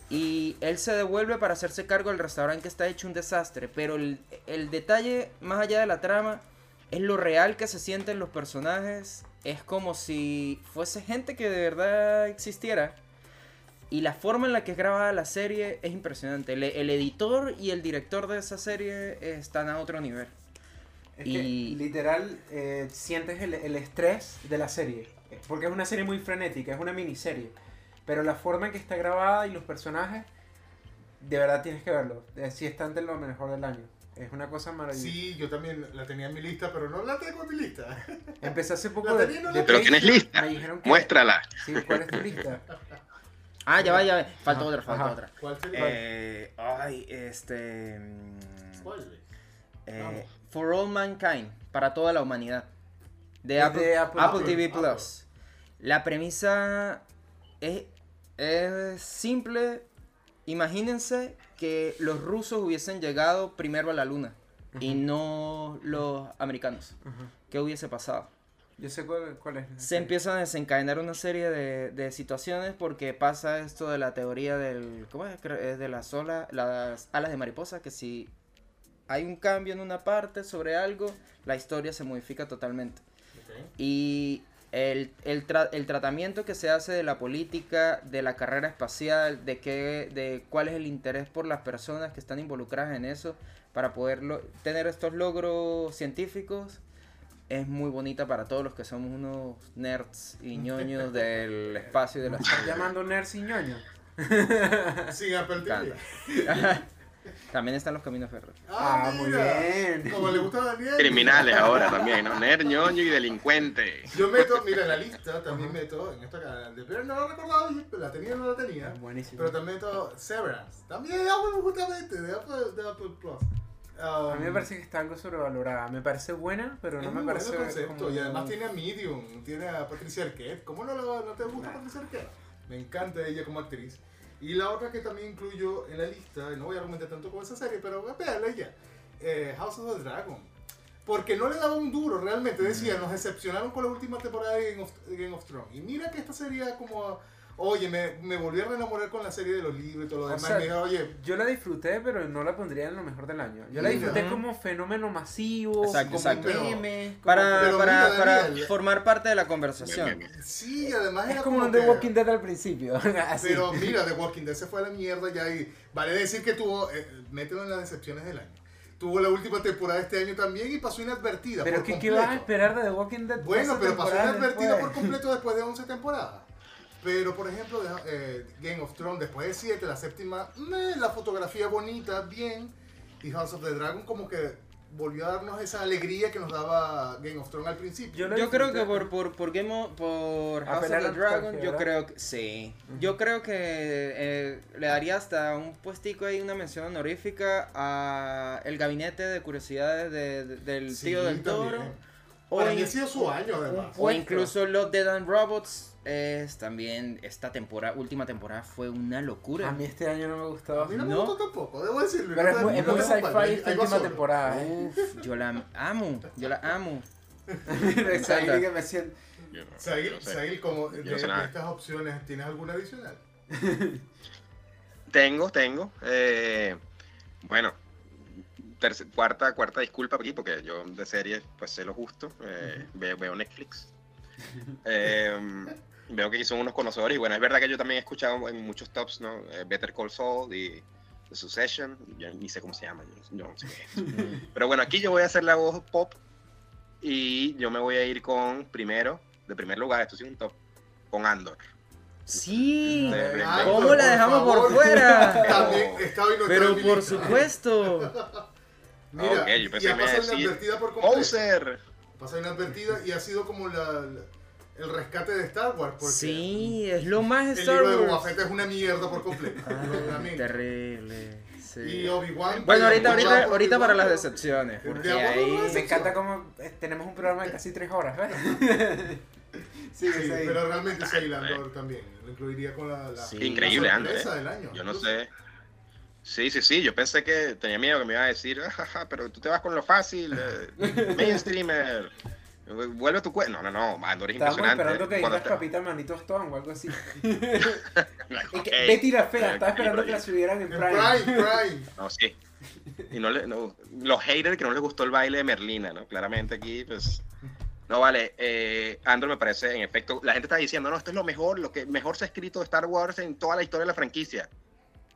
Y él se devuelve para hacerse cargo del restaurante que está hecho un desastre. Pero el, el detalle, más allá de la trama, es lo real que se sienten los personajes. Es como si fuese gente que de verdad existiera. Y la forma en la que es grabada la serie es impresionante. El, el editor y el director de esa serie están a otro nivel. Es Y- que literal eh, sientes el, el estrés de la serie. Porque es una serie muy frenética, es una miniserie. Pero la forma en que está grabada y los personajes, de verdad tienes que verlo. Eh, Sí está entre lo mejor del año. Es una cosa maravillosa. Sí, yo también la tenía en mi lista, pero no la tengo en mi lista. Empecé hace poco La de, tenía, no de la Pero tienes lista. Me dijeron que... Muéstrala. Sí, ¿cuál es tu lista? Ah, ya va, ya va. Falta Ajá, otra, falta ajá. otra. ¿Cuál sería? Eh, ay, este. mm, ¿Cuál, Luis? eh. For All Mankind, para toda la humanidad. De Apple, de Apple Apple TV. TV Plus. La premisa es, es simple. Imagínense que los rusos hubiesen llegado primero a la luna y no los americanos. Ajá. ¿Qué hubiese pasado? Yo sé cuál, cuál es. Se empiezan a desencadenar una serie de, de situaciones porque pasa esto de la teoría del ¿cómo es? De las olas, las alas de mariposa que si hay un cambio en una parte sobre algo, la historia se modifica totalmente. Ok. Y el, el, tra- el tratamiento que se hace de la política, de la carrera espacial, de, qué, de cuál es el interés por las personas que están involucradas en eso para poder tener estos logros científicos, es muy bonita para todos los que somos unos nerds y ñoños del espacio y de la Estás llamando nerds y ñoño. Sin Apple TV. También están los caminos férreos. Ah, muy mira, bien. Como le gusta a Daniel. Criminales ahora también, ¿no? Nerd, ñoño y delincuente. Yo meto, mira, la lista también meto, en esta cara, de pero no lo recordaba la tenía o no la tenía. Buenísimo. Pero también meto Severance. También de Apple, justamente, de Apple, de Apple Plus. A mí me Um, parece que está algo sobrevalorada. Me parece buena, pero no me muy parece. concepto. como- Y además tiene a Medium, tiene a Patricia Arquette. ¿Cómo no, lo- no te gusta Patricia Arquette? Me encanta ella como actriz. Y la otra que también incluyo en la lista, y no voy a argumentar tanto con esa serie, pero véanla ya, eh, House of the Dragon. Porque no le daba un duro, realmente. Decía, nos decepcionaron con la última temporada de Game of, Game of Thrones. Y mira que esta sería como, oye, me, me volví a reenamorar con la serie de los libros y todo lo O demás. sea, y me dijo, oye, Yo la disfruté, pero no la pondría en lo mejor del año. Yo la disfruté como fenómeno masivo, Exacto, como exacto. un meme. como- Para, Pero para, mira, para Daniel. formar parte de la conversación. sí, además Es era como un The que- Walking Dead al principio. así. Pero mira, The Walking Dead se fue a la mierda ya y vale decir que tuvo, eh, mételo en las decepciones del año. Tuvo la última temporada este año también y pasó inadvertida. Pero por ¿qué, ¿qué vas a esperar de The Walking Dead? Bueno, 12 pero pasó inadvertida por completo después de 11 temporadas. Pero por ejemplo, de- eh, Game of Thrones después de 7, la séptima, meh, la fotografía bonita, bien. Y House of the Dragon como que volvió a darnos esa alegría que nos daba Game of Thrones al principio. Yo creo que por, por, por Game of- por House of the Dragon, yo creo que sí. Yo creo que eh, le daría hasta un puestico ahí, una mención honorífica a el gabinete de curiosidades de- de- del Sí, tío del también. toro. O, ha sido su año además. o incluso los Dead and Robots es también esta temporada, última temporada fue una locura. A mí este año no me gustó. A mí no, me gustó tampoco, debo decirlo. Pero es No muy, es sci-fi esta última temporada. ¿eh? Uf, yo la amo, yo la amo. Ahí que me siento- Yo no- Sahil, no sé. Sahil, como de, Yo no sé de nada. estas opciones, ¿tienes alguna adicional? Tengo, tengo. eh, bueno, terce- cuarta, cuarta disculpa aquí, porque yo de series, pues sé lo justo. eh, veo, veo Netflix. Eh, veo que son unos conocedores. Y bueno, es verdad que yo también he escuchado en muchos tops, ¿no? Eh, Better Call Saul y The Succession. Yo ni sé cómo se llama. Yo, yo no sé qué es. Pero bueno, aquí yo voy a hacer la voz pop. Y yo me voy a ir con, primero, de primer lugar, esto sí es un top, con Andor. Sí, De- Ah, ¿cómo por la dejamos por favor. fuera? También está hoy nuestra Pero por supuesto. Mira, Ok, yo pensé y ha que me iba a pasado decir, inadvertida por completo. ¡Poser! Pasa inadvertida y ha sido como la, la- el rescate de Star Wars. Porque Sí, es lo más el Star libro de Wars. Boba Fett es una mierda por completo. Ay, realmente. terrible. sí. Y Obi-Wan. Bueno, ahorita, Obi-Wan, ahorita, ahorita Obi-Wan, para las decepciones. De Porque ahí. no Me encanta como eh, tenemos un programa de casi tres horas, ¿ves? sí, Sí, pero realmente Sail Andor también. Lo incluiría con la, la, Sí. Increíble, la sorpresa ¿eh? del año. Yo no sé. Sí, sí, sí. Yo pensé que tenía miedo que me iba a decir, "Ajaja, pero tú te vas con lo fácil, eh, mainstreamer. Vuelve a tu cuenta. No, no, no. Andor es Estábamos impresionante. esperando que digas papita manito Stone o algo así. Es que. Betty la fea, estaba esperando que la subieran en Prime. Prime, Prime. No, sí. Y no le, no, los haters que no les gustó el baile de Merlina, ¿no? Claramente aquí, pues. No vale, eh, Andor me parece, en efecto, la gente está diciendo, no, esto es lo mejor, lo que mejor se ha escrito de Star Wars en toda la historia de la franquicia.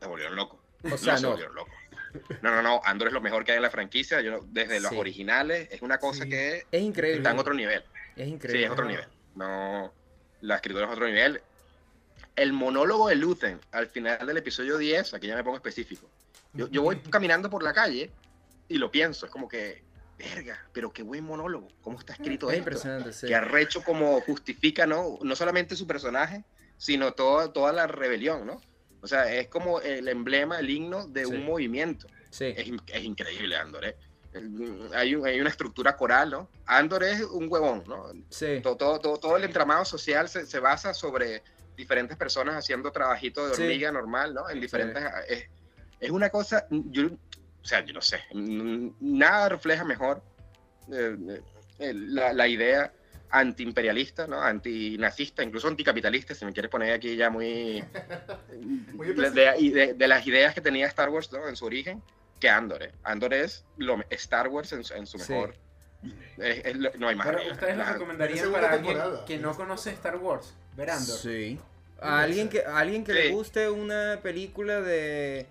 Se volvieron locos. O sea, se no. volvieron locos. No, no, no, Andor es lo mejor que hay en la franquicia, yo, desde los Sí. originales, es una cosa Sí. que Es increíble. está en otro nivel. Es Sí, increíble. es otro nivel. No, la escritura es otro nivel. El monólogo de Luthen al final del episodio 10, aquí ya me pongo específico. Yo, yo voy caminando por la calle y lo pienso, es como que, verga, pero qué buen monólogo, cómo está escrito Es esto. impresionante, sí. Que arrecho como justifica, ¿no? No solamente su personaje, sino toda, toda la rebelión, ¿no? O sea, es como el emblema, el himno de Sí. un movimiento. Sí. Es, es increíble Andor, ¿eh? Hay, un- hay una estructura coral, ¿no? Andor es un huevón, ¿no? Sí. todo, todo, todo, todo el entramado social se, se basa sobre diferentes personas haciendo trabajito de hormiga normal, ¿no? En diferentes... Es, es una cosa, yo, o sea, yo no sé, nada refleja mejor eh, eh, la, la idea antiimperialista, ¿no? Antinazista, incluso anticapitalista, si me quieres poner aquí ya muy... Muy de, de- y de- de las ideas que tenía Star Wars, ¿no? En su origen, que Andor, ¿eh? Andor es lo, Star Wars en, su- en su Sí. mejor... es- es lo- no hay más. Pero ustedes lo La- recomendarían para alguien que no conoce Star Wars, ver Andor. Sí. A alguien que, a alguien que Sí. le guste una película de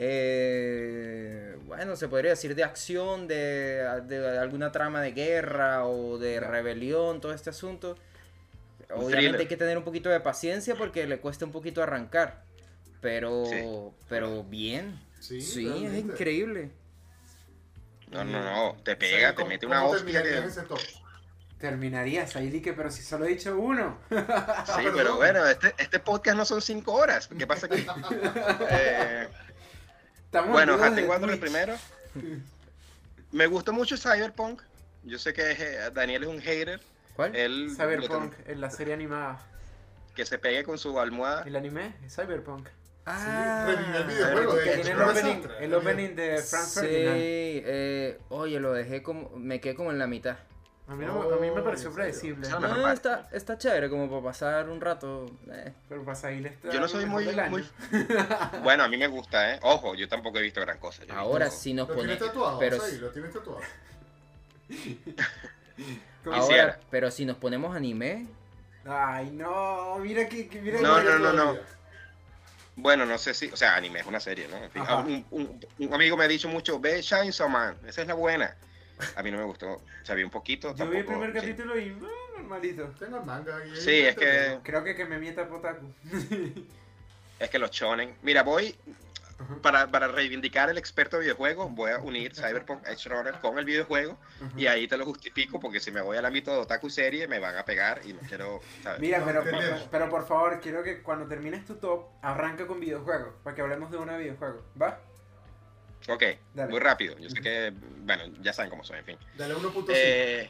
eh, bueno, se podría decir de acción, de, de alguna trama de guerra o de rebelión, todo este asunto. Un Obviamente thriller. hay que tener un poquito de paciencia porque le cuesta un poquito arrancar. Pero, Sí. pero bien. Sí, Sí, es increíble. No, no, no. Te O sea, pega, te ¿cómo- mete una hostia que. terminarías ahí, Lique, pero si solo he dicho uno. Sí, pero bueno, este, este podcast no son cinco horas. ¿Qué pasa aquí? Eh, Estamos bueno, en vivo Hunting desde Wanderer Twitch. primero. Me gustó mucho Cyberpunk. Yo sé que eh, Daniel es un hater. ¿Cuál? Él Cyberpunk, en la serie animada. que se pegue con su almohada. El anime es Cyberpunk. Ah, revivió el videojuego Que de el opening, el opening de Frank Sí, Ferdinand. eh, oye, lo dejé como, me quedé como en la mitad. A mí, no- a mí me pareció predecible. No, parte. está, está chévere como para pasar un rato. eh. Pero pasa ahí le está Yo no soy muy, Bueno, a mí me gusta, ¿eh? Ojo, yo tampoco he visto gran cosa. Ahora visto- si nos Lo tienes ponemos, tatuado, pero, sí, lo tienes tatuado. Como- Quisiera. ahora, pero si nos ponemos anime, Ay, no, mira que, que- mira No, que- no, no, no. Bueno, no sé si, o sea, anime es una serie, ¿no? En fin, Ajá. un, un- un amigo me ha dicho mucho, ve Chainsaw Man, esa es la buena. A mí no me gustó, o sea, vi un poquito. Yo vi el primer sí. capítulo y eh, normalito. Tengo el manga ahí. Sí, es que- Creo que que me mienta Potaku. Es que los shonen. Mira, voy, para, para reivindicar el experto de videojuegos, voy a unir Cyberpunk Edge Runner con el videojuego y ahí te lo justifico porque si me voy al ámbito de otaku serie me van a pegar y no quiero, ¿sabes? Mira, pero, pero por favor, quiero que cuando termines tu top, arranca con videojuegos, para que hablemos de una videojuego, ¿va? Ok, Dale. muy rápido. Yo sé que, bueno, ya saben cómo soy, en fin. Dale 1.5. Eh,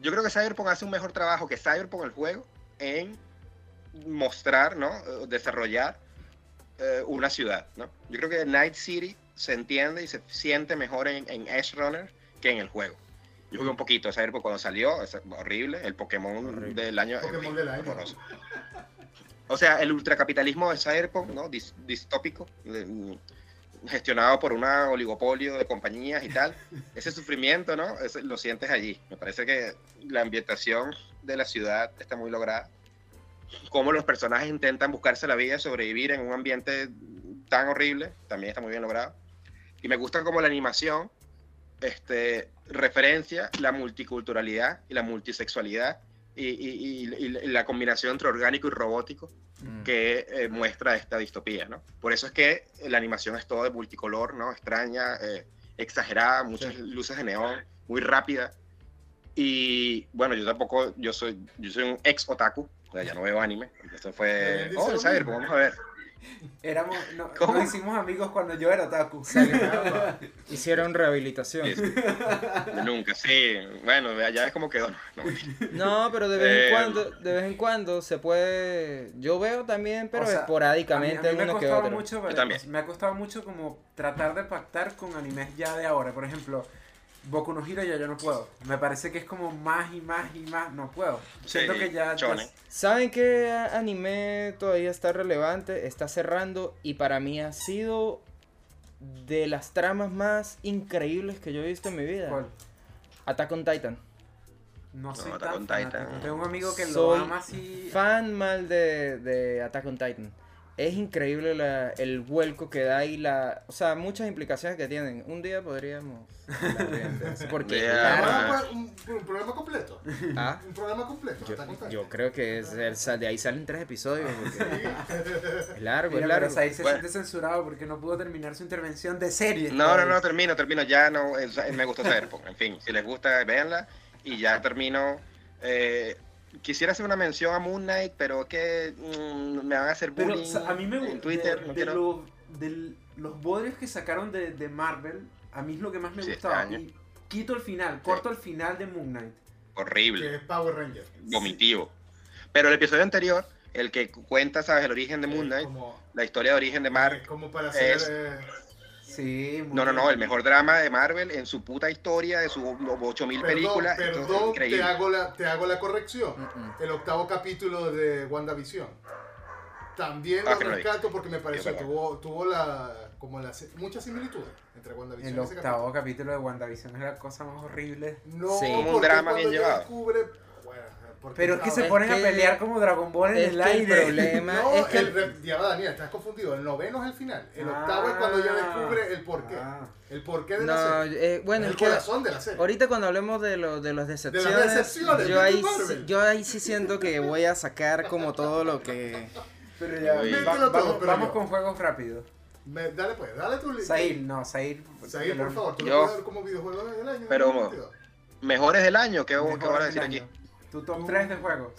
yo creo que Cyberpunk hace un mejor trabajo que Cyberpunk el juego en mostrar, ¿no? Eh, Desarrollar eh, una ciudad, ¿no? Yo creo que Night City se entiende y se siente mejor en, en Edge Runner que en el juego. Yo jugué un poquito de Cyberpunk cuando salió, es horrible, el Pokémon Horrible. del año. Pokémon del año. horroroso. O sea, el ultracapitalismo de Cyberpunk, ¿no? Dis- distópico, gestionado por un oligopolio de compañías y tal. Ese sufrimiento, ¿no? Ese lo sientes allí. Me parece que la ambientación de la ciudad está muy lograda. Cómo los personajes intentan buscarse la vida, sobrevivir en un ambiente tan horrible, también está muy bien logrado. Y me gusta como la animación este, referencia la multiculturalidad y la multisexualidad y, y- y- y la combinación entre orgánico y robótico mm, que eh, muestra esta distopía, ¿no? Por eso es que la animación es todo de multicolor, ¿no? Extraña, eh, exagerada, muchas luces de neón, muy rápida. Y bueno, yo tampoco, yo soy, yo soy un ex otaku, o sea, ya no veo anime. Esto fue, oh, mismo. vamos a ver. Éramos, no, ¿Cómo? nos hicimos amigos cuando yo era otaku. Hicieron rehabilitación. Sí, sí. Nunca, sí. Bueno, ya es como quedó. No, no. No, pero de vez en Eh, cuando, de vez en cuando se puede. Yo veo también, pero O sea, esporádicamente a mí, a mí me ha uno que otro. mucho, Yo también. me ha costado mucho como tratar de pactar con animes ya de ahora. Por ejemplo, Boku no Hero ya yo no puedo. Me parece que es como más y más y más, no puedo. Siento Sí, que ya. ¿Saben qué anime todavía está relevante? Está cerrando y para mí ha sido de las tramas más increíbles que yo he visto en mi vida. ¿Cuál? Attack on Titan. No soy Attack tan on Titan. Tengo un amigo que lo Soy ama así. Fan mal de, de Attack on Titan. Es increíble la- el vuelco que da y la... O sea, muchas implicaciones que tienen. Un día podríamos hablar Porque... día, claro, ah. Un, un- un programa completo. ah, Un programa completo. yo, yo creo que es el- de ahí salen tres episodios. porque es largo, Mira, es pero largo. ahí se Bueno. siente censurado porque no pudo terminar su intervención de serie. No, no, no, termino, termino. Ya no, es- me gusta Cyberpunk. En fin, si les gusta, véanla. Y ya termino. Eh, quisiera hacer una mención a Moon Knight, pero que mm, me van a hacer Pero bullying o sea, a mí me en gusta. Twitter. de, no de quiero- los, de los bodrios que sacaron de, de Marvel, a mí es lo que más me Sí, gustaba. extraño. Y quito el final, corto el final de Moon Knight. Horrible. Que es Power Ranger. vomitivo. Pero el episodio anterior, el que cuenta, ¿sabes? El origen de Moon Knight, Como, la historia de origen de es Marvel. como para hacer. es- eh, Sí, muy No, no, no, el mejor drama de Marvel en su puta historia, de sus 8000 perdón, películas. esto es perdón, te hago, la, te hago la corrección. El octavo capítulo de WandaVision. También Ah, lo que rescato porque me pareció, verdad. tuvo, tuvo la, como la, muchas similitudes entre WandaVision El y ese octavo capítulo de WandaVision es la cosa más horrible. No, Sí. Como un drama cuando bien llevado. descubre, Porque Pero es que se ponen a que- pelear como Dragon Ball en Es el que el aire. problema No, es que el, ya va, Daniel, estás confundido. El noveno es el final. El octavo es cuando ya descubre el porqué. Ah. El porqué de la No, serie. eh, bueno, es el que corazón de la serie. ahorita cuando hablemos de, lo, de las decepciones, decepciones, yo, de ahí, sí- yo ahí sí siento que voy a sacar como todo lo que... Pero ya, va- todo, vamos, pero vamos con juegos rápidos. Me- dale pues, dale tu Sail, no, Sail. Sail, por favor, tú Yo- lo puedes dar como videojuego del año. Pero, 2022. Mejores del año, ¿qué, qué van a decir año. aquí? Tu top 3 de juegos.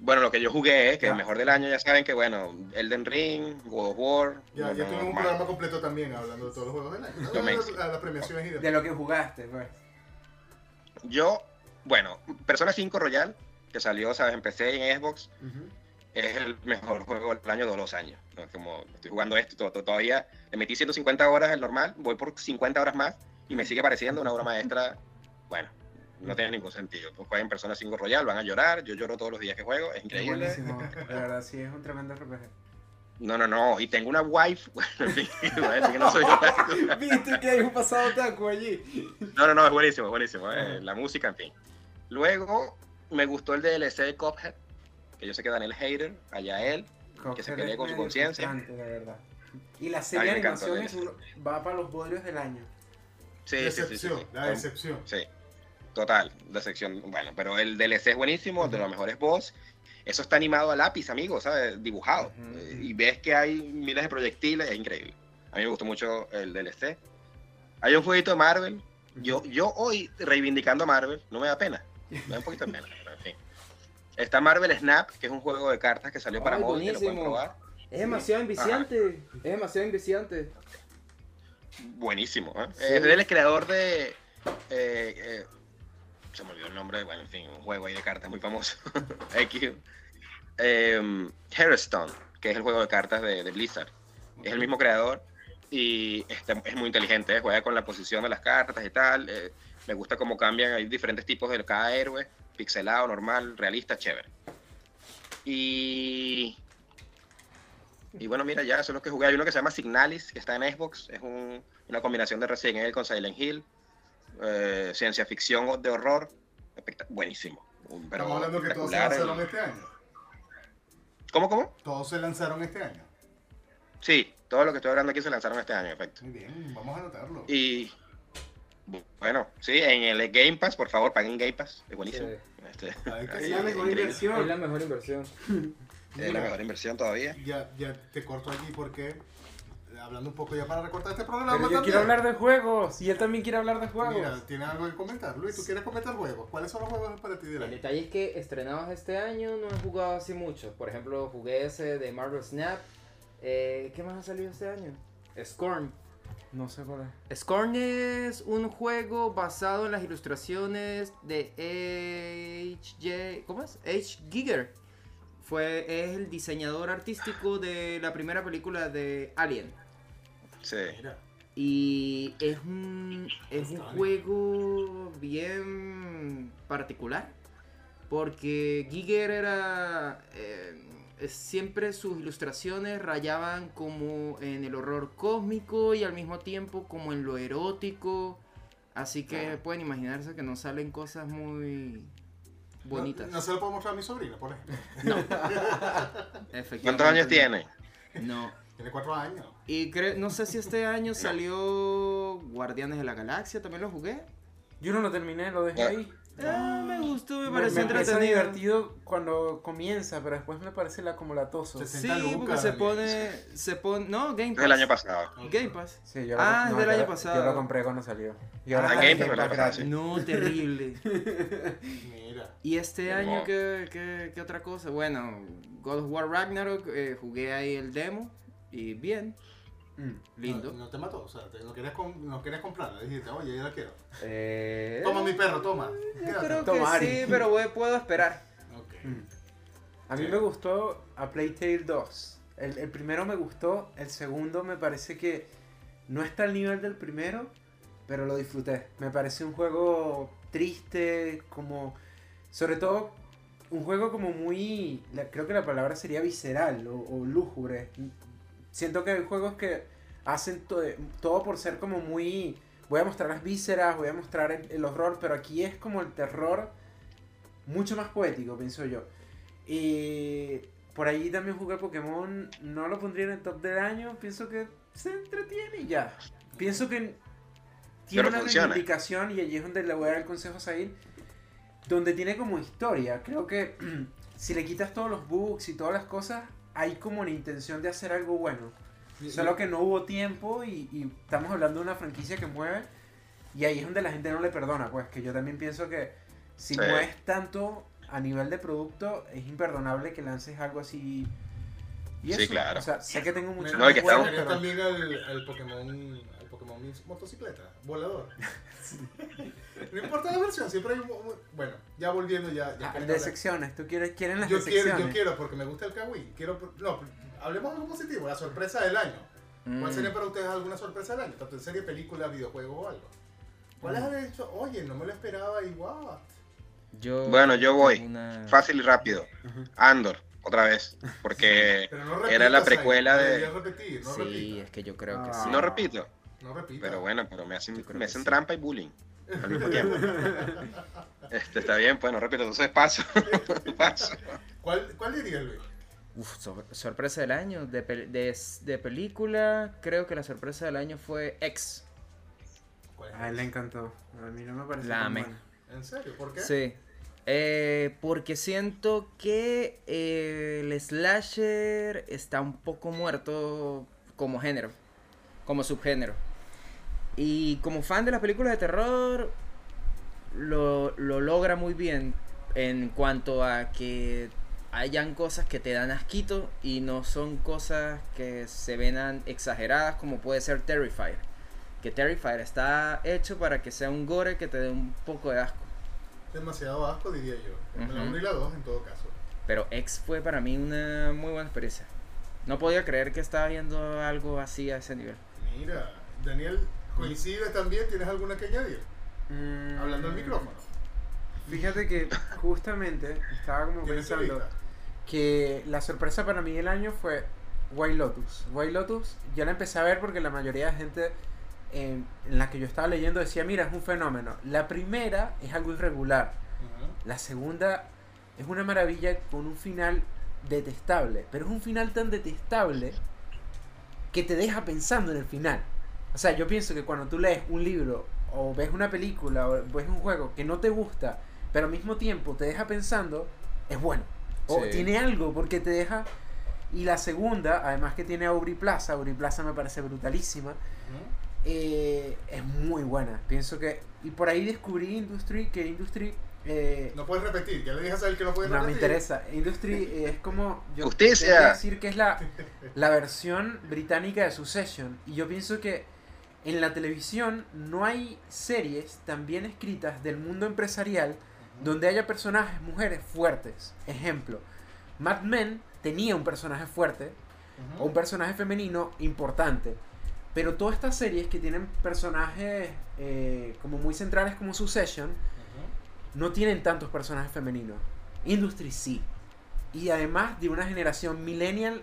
Bueno, lo que yo jugué, que Ya. el mejor del año, ya saben que, bueno, Elden Ring, God of War. Ya, no, tuvimos un mal. programa completo también hablando de todos los juegos del año. A las premiaciones y De demás. lo que jugaste, pues. Yo, bueno, Persona 5 Royal, que salió, ¿sabes? Empecé en Xbox, es el mejor juego del año de los años. ¿no? Como estoy jugando esto, to- to- todavía le metí 150 horas el normal, voy por 50 horas más y me sigue pareciendo una obra maestra. Bueno, no tiene ningún sentido. Pues jueguen Persona 5 Royal, van a llorar. Yo lloro todos los días que juego, es Es increíble. buenísimo. De verdad, sí, es un tremendo RPG. No, no, no. Y tengo una wife. Bueno, en fin, voy a decir que no soy otaku. Viste que hay un pasado taco allí. No, no, no, es buenísimo, es buenísimo. eh, La música, en fin. Luego me gustó el DLC de Cuphead, que yo sé que Daniel Hater, allá él. Que se pelee con su conciencia. Y la serie de animaciones va para los bodrios del año. Sí, sí, sí, sí. la decepción. Sí, total, decepción. Bueno, pero el DLC es buenísimo, de los mejores boss. Eso está animado a lápiz, amigos, ¿sabes? Dibujado. Ujú. Eh, Y ves que hay miles de proyectiles, es increíble. A mí me gustó mucho el DLC. Hay un jueguito de Marvel. Yo, yo hoy reivindicando a Marvel, no me da pena. Me da un poquito de pena, pero en fin. Está Marvel Snap, que es un juego de cartas que salió para Ay, móvil, que lo pueden probar. Es demasiado enviciante, es demasiado enviciante. Buenísimo. ¿eh? Sí. Es del creador de. eh, eh, se me olvidó el nombre, bueno, en fin, un juego ahí de cartas muy famoso. X. Eh, Hearthstone, que es el juego de cartas de, de Blizzard. Es el mismo creador y está- es muy inteligente, ¿eh? juega con la posición de las cartas y tal. eh, me gusta cómo cambian, hay diferentes tipos de cada héroe, pixelado, normal, realista, chévere. Y. Y bueno, mira, ya eso es lo que jugué. Hay uno que se llama Signalis, que está en Xbox. Es un- una combinación de Resident Evil con Silent Hill. Eh, ciencia ficción de horror. Buenísimo. Pero Estamos hablando que todos se lanzaron este año. ¿Cómo, cómo? Todos se lanzaron este año. Sí, todo lo que estoy hablando aquí se lanzaron este año, efecto. Muy bien, vamos a anotarlo. Y bueno, sí, en el Game Pass, por favor, paguen Game Pass. Es buenísimo. Sí. Este, es la mejor increíble. inversión. Es la mejor inversión. Es la mejor inversión todavía. Ya, ya te corto aquí porque hablando un poco ya para recortar este programa. Pero yo también. quiero hablar de juegos. Y él también quiere hablar de juegos. Mira, tienes algo que comentar. Luis, ¿tú quieres comentar juegos? ¿Cuáles son los juegos para ti del El año? detalle es que estrenados este año no he jugado así mucho. Por ejemplo, jugué ese de Marvel Snap. Eh, ¿Qué más ha salido este año? Scorn. No sé cuál es. Scorn es un juego basado en las ilustraciones de H. ¿Cómo es? H. Giger. Fue, es el diseñador artístico de la primera película de Alien. Sí. Mira, Y es un, es un juego bien particular. Porque Giger era. eh, siempre sus ilustraciones rayaban como en el horror cósmico y al mismo tiempo como en lo erótico. Así que pueden imaginarse que nos salen cosas muy bonitas. No, no se lo puedo mostrar a mi sobrina, por ejemplo. Efectivamente. ¿Cuántos años tiene? No. Tiene cuatro años. Y cre- no sé si este año salió Guardianes de la Galaxia, también lo jugué. Yo no lo terminé, lo dejé Ah. ahí. Ah, me gustó, me Me, pareció me parece entretenido. divertido cuando comienza, pero después me parece la como latoso. Sí, Sí, 60 lucas, porque se pone, se pone, no, Game Es Pass. el año pasado. Game Pass. Sí, yo Ah, lo, es del año pasado. Yo lo compré cuando salió. Y Ah, ahora está Game Pass, Game ¿verdad? Pass Ah, sí. No, terrible. Mira. Y este No. año, ¿qué, qué, qué otra cosa? Bueno, God of War Ragnarok, eh, jugué ahí el demo y bien, Mm. lindo. No, no te mató, o sea, te- no querías, no querías comprarla. Dijiste, oye, yo la quiero. Eh, Toma mi perro, toma. Quédate. Creo Toma, que Ari. sí, pero voy- puedo esperar. Mm. A mí Sí. me gustó A Plague Tale 2. El, el primero me gustó, el segundo me parece que no está al nivel del primero, pero lo disfruté. Me pareció un juego triste, como... Sobre todo, un juego como muy... la- creo que la palabra sería visceral o, o lúgubre. Siento que hay juegos que hacen to- todo por ser como muy... Voy a mostrar las vísceras, voy a mostrar el, el horror, pero aquí es como el terror mucho más poético, pienso yo. Y por ahí también jugué Pokémon, no lo pondría en el top del año, pienso que se entretiene y ya. Pienso que tiene Pero una reivindicación y allí es donde le voy a dar el consejo a Said, donde tiene como historia. Creo que si le quitas todos los bugs y todas las cosas, hay como la intención de hacer algo bueno. Solo que no hubo tiempo y, y estamos hablando de una franquicia que mueve y ahí es donde la gente no le perdona, pues que yo también pienso que si Sí. mueves tanto a nivel de producto es imperdonable que lances algo así. Y Sí, eso, claro. O sea, sé que tengo muchos No, que estamos- pero- también al, al Pokémon, al Pokémon motocicleta, volador. no importa la versión, siempre hay un- bueno, ya volviendo ya, ya Ah, de secciones, tú quieres, quieren las yo de quiero, secciones. yo quiero porque me gusta el Kawaii. Quiero, no, hablemos de algo positivo, la sorpresa del año. ¿Cuál Mm. sería para ustedes alguna sorpresa del año? Tanto en serie, película, videojuego o algo. ¿Cuáles Mm. han hecho? Oye, no me lo esperaba y wow. Yo Bueno, yo voy. una- Fácil y rápido. Andor, otra vez. Porque Pero no Era la precuela de- repetir, no sí, repita. es que yo creo que Ah. sí. no repito. No repita. Pero bueno, pero me hacen, me hacen sí. trampa y bullying al mismo tiempo. Este, está bien, pues no repito, entonces paso. paso. ¿Cuál, ¿Cuál dirías, Luis? Uf, sor- sorpresa del año. De, de, de película, creo que la sorpresa del año fue X. A él le encantó. A mí no me parece La amé. ¿En serio? ¿Por qué? Sí. Eh, porque siento que eh, el slasher está un poco muerto como género, como subgénero. Y como fan de las películas de terror, lo, lo logra muy bien en cuanto a que hayan cosas que te dan asquito y no son cosas que se venan exageradas como puede ser Terrifier. Que Terrifier está hecho para que sea un gore que te dé un poco de asco. Demasiado asco, diría yo. La Ujú. 1 y la 2 en todo caso. Pero X fue para mí una muy buena experiencia. No podía creer que estaba viendo algo así a ese nivel. Mira, Daniel, ¿coincide también? ¿Tienes alguna que añadir? Mm, Hablando al micrófono. Fíjate que justamente estaba como ¿Tienes tu pensando que la sorpresa para mí del año fue White Lotus. White Lotus yo la empecé a ver porque la mayoría de gente eh, en la que yo estaba leyendo decía, mira, es un fenómeno. La primera es algo irregular. La segunda es una maravilla con un final detestable. Pero es un final tan detestable que te deja pensando en el final. O sea, yo pienso que cuando tú lees un libro o ves una película o ves un juego que no te gusta, pero al mismo tiempo te deja pensando, es bueno. O Sí. tiene algo porque te deja... Y la segunda, además que tiene a Aubrey Plaza, Aubrey Plaza me parece brutalísima, eh, es muy buena. Pienso que... Y por ahí descubrí Industry, que Industry... eh, No puedes repetir, ya le dije a Sael que no puedes no, me repetir. interesa. Industry eh, es como. Yo Justicia. decir que es la, la versión británica de Succession. Y yo pienso que en la televisión no hay series tan bien escritas del mundo empresarial donde haya personajes, mujeres fuertes. Ejemplo, Mad Men tenía un personaje fuerte o un personaje femenino importante. Pero todas estas series que tienen personajes eh, como muy centrales como Succession no tienen tantos personajes femeninos. Industry sí. Y además de una generación millennial,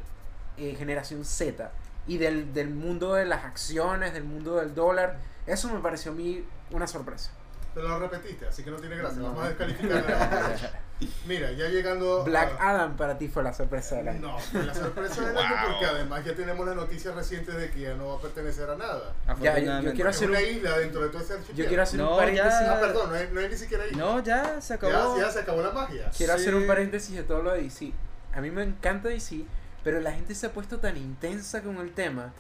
eh, generación Z. Y del, del mundo de las acciones, del mundo del dólar. Eso me pareció a mí una sorpresa. Te lo repetiste, así que no tiene gracia. Vamos a descalificar. Mira, ya llegando. Black a- Adam para ti fue la sorpresa del año. No, fue la sorpresa del año Wow. porque además ya tenemos las noticias recientes de que ya no va a pertenecer a nada. Ya, yo- yo quiero Es hacer una un- isla dentro de todo ese Yo archipiélago. quiero hacer No, un paréntesis. ya. Ah, perdón, no hay, no hay ni siquiera isla. No, ya se acabó. ya, ya se acabó la magia. Quiero hacer un Sí. paréntesis de todo lo de DC. A mí me encanta DC, pero la gente se ha puesto tan intensa con el tema.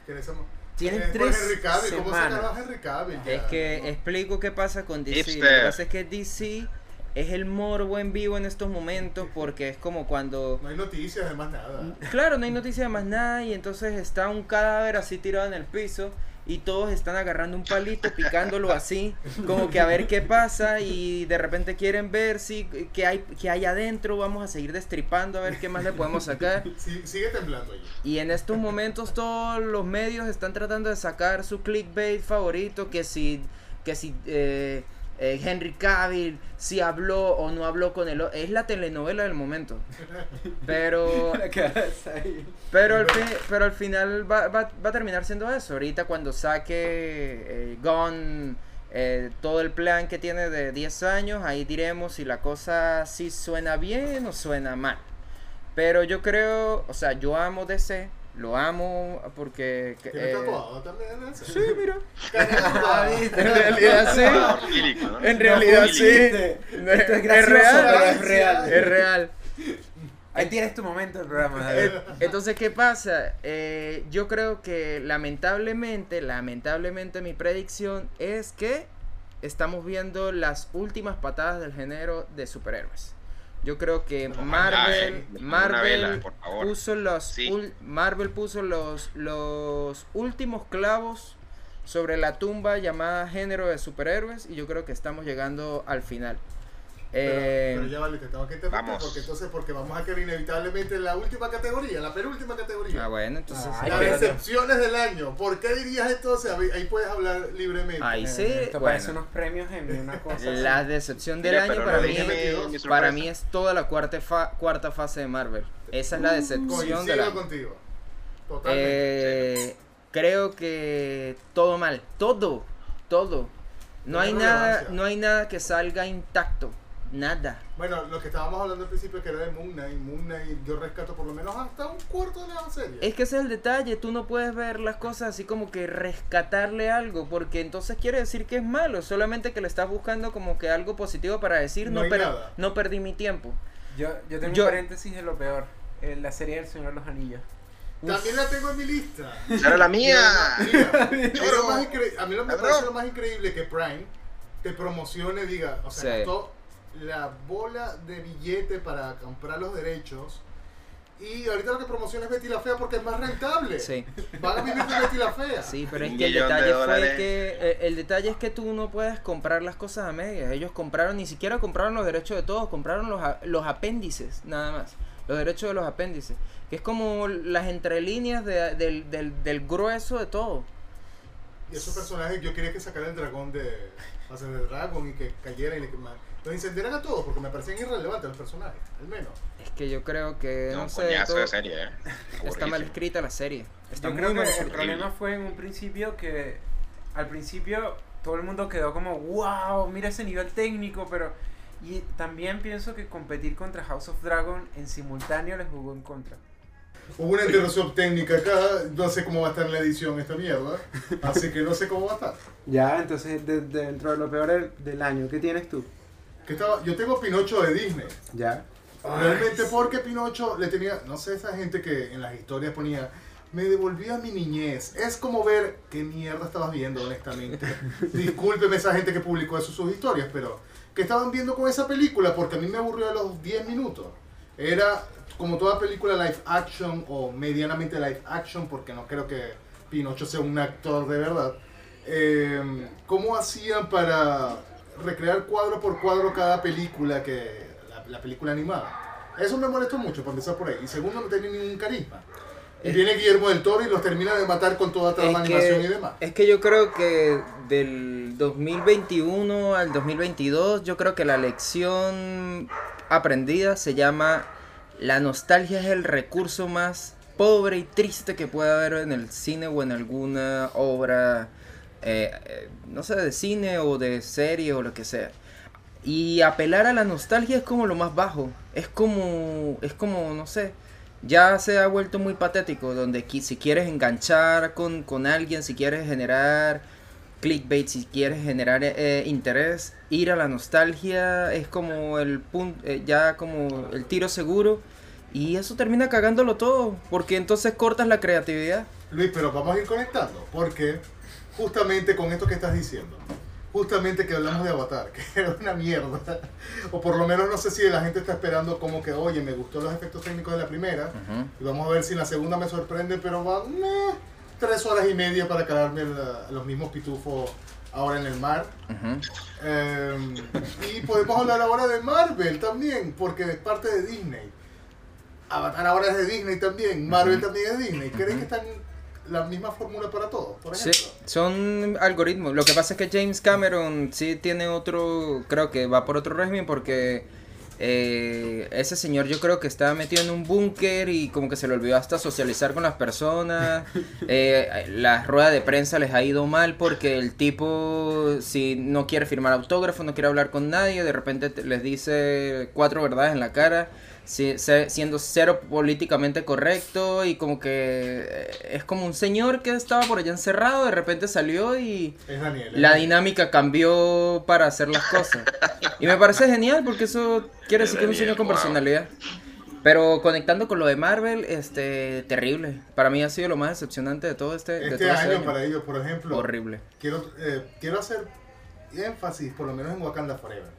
Tienen Eh, por tres Henry ¿Cómo semanas. Henry Cavill? ya? Es que explico qué pasa con DC. Lo que Hipster. pasa es que DC es el morbo en vivo en estos momentos porque es como cuando... No hay noticias, además nada. Claro, no hay noticia de más nada y entonces está un cadáver así tirado en el piso y todos están agarrando un palito, picándolo así, como que a ver qué pasa y de repente quieren ver si qué hay, qué hay adentro, vamos a seguir destripando a ver qué más le podemos sacar. Sí, sigue temblando. Y en estos momentos todos los medios están tratando de sacar su clickbait favorito, que si, que si eh, eh, Henry Cavill, si habló o no habló con él. Es la telenovela del momento. Pero, pero, al, fin- pero al final va, va- va a terminar siendo eso. Ahorita cuando saque eh, Gone eh, todo el plan que tiene de 10 años, ahí diremos si la cosa sí suena bien o suena mal. Pero yo creo, o sea, yo amo DC, lo amo porque... que- ¿Tiene eh, tatuado también? sí, mira. En realidad sí. En realidad sí. Esto es gracioso, real. pero es real. Es real. Ahí tienes tu momento del programa. Entonces, ¿qué pasa? Eh, yo creo que lamentablemente, lamentablemente mi predicción es que estamos viendo las últimas patadas del género de superhéroes. Yo creo que Marvel, eh. Marvel vela, puso los Sí. ul- Marvel puso los los últimos clavos sobre la tumba llamada género de superhéroes y yo creo que estamos llegando al final. Pero, Eh, pero ya vale, te tengo que interrumpir Vamos. porque entonces porque vamos a caer inevitablemente en la última categoría, la penúltima categoría. ah, bueno, entonces Las decepciones del año. ¿Por qué dirías entonces? Ahí puedes hablar libremente. Ahí sí, Eh, Esto bueno. parece unos premios en una cosa. La decepción del Mira, año para no mí, mi para mí es toda la cuarta, fa- cuarta fase de Marvel. Esa es la decepción del año. contigo. Totalmente. Eh, creo que todo mal, todo, todo. No hay nada, no hay nada que salga intacto, nada. Bueno, lo que estábamos hablando al principio que era de Moon Knight, Moon Knight yo rescato por lo menos hasta un cuarto de la serie. Es que ese es el detalle, tú no puedes ver las cosas así como que rescatarle algo, porque entonces quiere decir que es malo, solamente que le estás buscando como que algo positivo para decir No no, hay per- nada. no perdí mi tiempo. Yo, yo tengo Yo- un paréntesis de lo peor. Eh, la serie del Señor de los Anillos. También la tengo en mi lista. ¡Esa era la mía! Mira, más a mí lo me parece lo más increíble que Prime te promocione, diga, o sea, Sí. La bola de billete para comprar los derechos. Y ahorita lo que promociona es Betty la Fea porque es más rentable. Sí. Van a vivir de Betty la Fea. Sí, pero es que el millón de detalle fue que eh, el detalle es que tú no puedes comprar las cosas a medias. Ellos compraron, ni siquiera compraron los derechos de todos, compraron los, a- los apéndices, nada más. Los derechos de los apéndices, que es como las entrelíneas de- del, del, del grueso de todo. Y esos personajes, yo quería que sacaran el dragón de. Hacer el dragón y que cayera y le quemaran. Los incendiaran a todos porque me parecían irrelevantes los personajes, al menos. Es que yo creo que, no, sé, todo- de serie, ¿eh? está mal escrita la serie. Está Yo muy creo mal que el problema fue en un principio que al principio todo el mundo quedó como, wow, mira ese nivel técnico, pero... Y también pienso que competir contra House of Dragon en simultáneo les jugó en contra. Hubo una interrupción técnica acá, no sé cómo va a estar en la edición esta mierda, así que no sé cómo va a estar. Ya, entonces de- de- dentro de lo peor del, del año, ¿qué tienes tú? Que estaba, yo tengo Pinocho de Disney. Ya. Realmente porque Pinocho le tenía, no sé, esa gente que en las historias ponía, me devolvió a mi niñez. Es como ver qué mierda estabas viendo, honestamente. Discúlpeme esa gente que publicó eso sus historias, pero que estaban viendo con esa película porque a mí me aburrió a los 10 minutos. Era como toda película live action o medianamente live action, porque no creo que Pinocho sea un actor de verdad. Eh, ¿Cómo hacían para recrear cuadro por cuadro cada película que la, la película animada? Eso me molestó mucho, por empezar por ahí. Y segundo, no tenía ningún carisma. Y Es- viene Guillermo del Toro y los termina de matar con toda trama animación que, y demás. es que yo creo que del 2021 al 2022, yo creo que la lección aprendida se llama la nostalgia es el recurso más pobre y triste que puede haber en el cine o en alguna obra, eh, eh, no sé, de cine o de serie o lo que sea. Y apelar a la nostalgia es como lo más bajo. Es como, es como, no sé, ya se ha vuelto muy patético, donde si quieres enganchar con, con alguien, si quieres generar clickbait, si quieres generar eh, interés, ir a la nostalgia es como el punto, ya como el tiro seguro. Y eso termina cagándolo todo, porque entonces cortas la creatividad. Luis, pero vamos a ir conectando, porque justamente con esto que estás diciendo, justamente que hablamos de Avatar, que era una mierda, o por lo menos no sé si la gente está esperando como que, oye, me gustó los efectos técnicos de la primera, y vamos a ver si en la segunda me sorprende, pero van eh, tres horas y media para calarme la- los mismos pitufos ahora en el mar. Ujú. Eh, y podemos hablar ahora de Marvel también, porque es parte de Disney. Avatar ahora es de Disney también, Marvel Ujú. también es de Disney. ¿Creen que están la misma fórmula para todos? Por Sí, ejemplo. son algoritmos. Lo que pasa es que James Cameron sí tiene otro, creo que va por otro régimen porque eh, ese señor yo creo que estaba metido en un búnker y como que se le olvidó hasta socializar con las personas. Eh, la rueda de prensa les ha ido mal porque el tipo, si no quiere firmar autógrafo, no quiere hablar con nadie, de repente te- les dice cuatro verdades en la cara, si- se- siendo cero políticamente correcto y como que eh, es como un señor que estaba por allá encerrado, de repente salió y... Es Daniel. es La Daniel. dinámica cambió para hacer las cosas. Y me parece genial porque eso quiere decir que es un señor con Wow. personalidad. Pero conectando con lo de Marvel, este, terrible. Para mí ha sido lo más decepcionante de todo este, de Este todo este año año. para ellos, por ejemplo, Horrible. quiero, eh, quiero hacer énfasis, por lo menos en Wakanda Forever.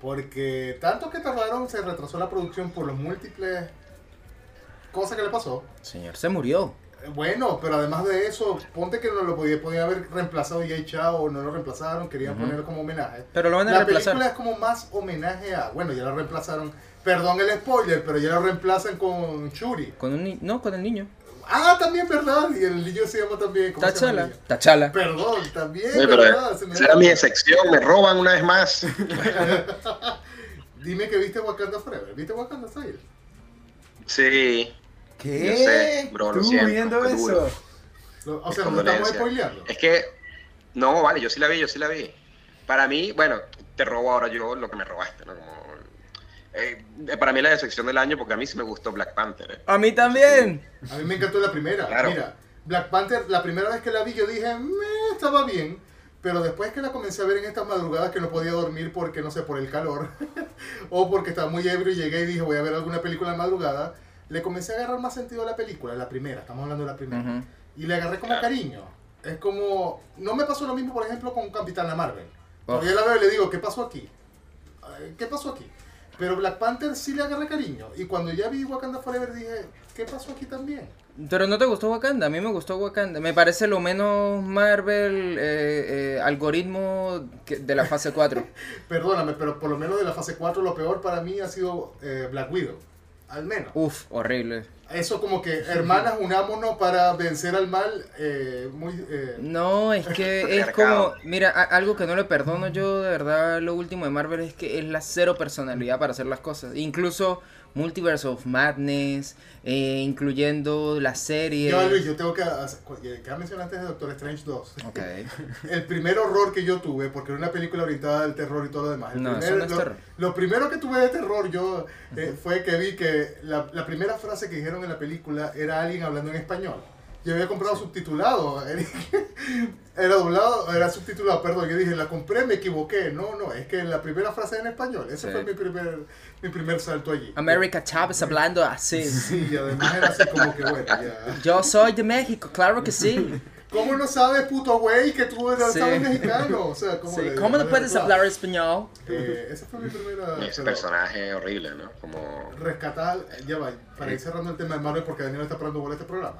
Porque tanto que tardaron, se retrasó la producción por los múltiples cosas que le pasó. Señor, se murió. Eh, Bueno, pero además de eso, ponte que no lo podía, podía haber reemplazado y echado o no lo reemplazaron, querían ponerlo como homenaje. Pero lo van a La reemplazar. película es como más homenaje a, bueno, ya lo reemplazaron, perdón el spoiler, pero ya lo reemplazan con Shuri. Con un no, con el niño. Ah, también verdad, y el niño se llama también, ¿cómo se llama el Tachala. Tachala. Perdón, también, pero verdad. se olvidó. mi sección, me roban una vez más. Dime que viste Wakanda Forever. ¿Viste Wakanda Forever? Sí, ¿Qué? Yo sé, bro, lo ¿Tú siento, viendo duro. eso? O sea, no estamos spoileando. Es que, no, vale, yo sí la vi, yo sí la vi. Para mí, bueno, te robo ahora yo lo que me robaste, ¿no? Como, eh, para mí la decepción del año, porque a mí sí me gustó Black Panther. ¿eh? A mí también. A mí me encantó la primera. Claro. Mira, Black Panther, la primera vez que la vi, yo dije, "Meh, estaba bien. Pero después que la comencé a ver en estas madrugadas que no podía dormir porque, no sé, por el calor, o porque estaba muy ebrio y llegué y dije, voy a ver alguna película en madrugada, le comencé a agarrar más sentido a la película, la primera, estamos hablando de la primera. Y le agarré como Claro. cariño. Es como, no me pasó lo mismo, por ejemplo, con Capitana Marvel. Oh. Todavía la veo y le digo, ¿qué pasó aquí? ¿Qué pasó aquí? Pero Black Panther sí le agarré cariño. Y cuando ya vi Wakanda Forever dije, ¿qué pasó aquí también? Pero no te gustó Wakanda, a mí me gustó Wakanda. Me parece lo menos Marvel eh, eh, algoritmo que- de la fase 4. Perdóname, pero por lo menos de la fase 4 lo peor para mí ha sido eh, Black Widow. Al menos. Uf, horrible. Eso como que, hermanas, unámonos para vencer al mal. eh, muy, eh, No, es que es como, mira, a- algo que no le perdono yo, de verdad, lo último de Marvel es que es la cero personalidad para hacer las cosas. Incluso Multiverse of Madness, eh, incluyendo la serie. yo, Luis, yo tengo que ya mencionaste de Doctor Strange 2. Ok. El primer horror que yo tuve, porque era una película orientada al terror y todo lo demás. El No, primer- eso no es lo, terror. lo primero que tuve de terror yo eh, fue que vi que la, la primera frase que dijeron en la película era alguien hablando en español. Yo había comprado subtitulado. Era doblado, era subtitulado, perdón. Yo dije, la compré, me equivoqué. No, no, es que la primera frase en español. Ese Sí. fue mi primer, mi primer salto allí. America Chávez hablando así. Sí, además era así como que bueno, ya. Yo soy de México, claro que sí. ¿Cómo no sabes, puto güey, que tú eres Sí. mexicano? O sea, ¿cómo, Sí, le- ¿Cómo no puedes hablar español? Eh, esa fue mi primera. Ese personaje horrible, ¿no? Como... Rescatar, ya va, para ir cerrando el tema de Marvel, porque Daniel está parando bola este programa.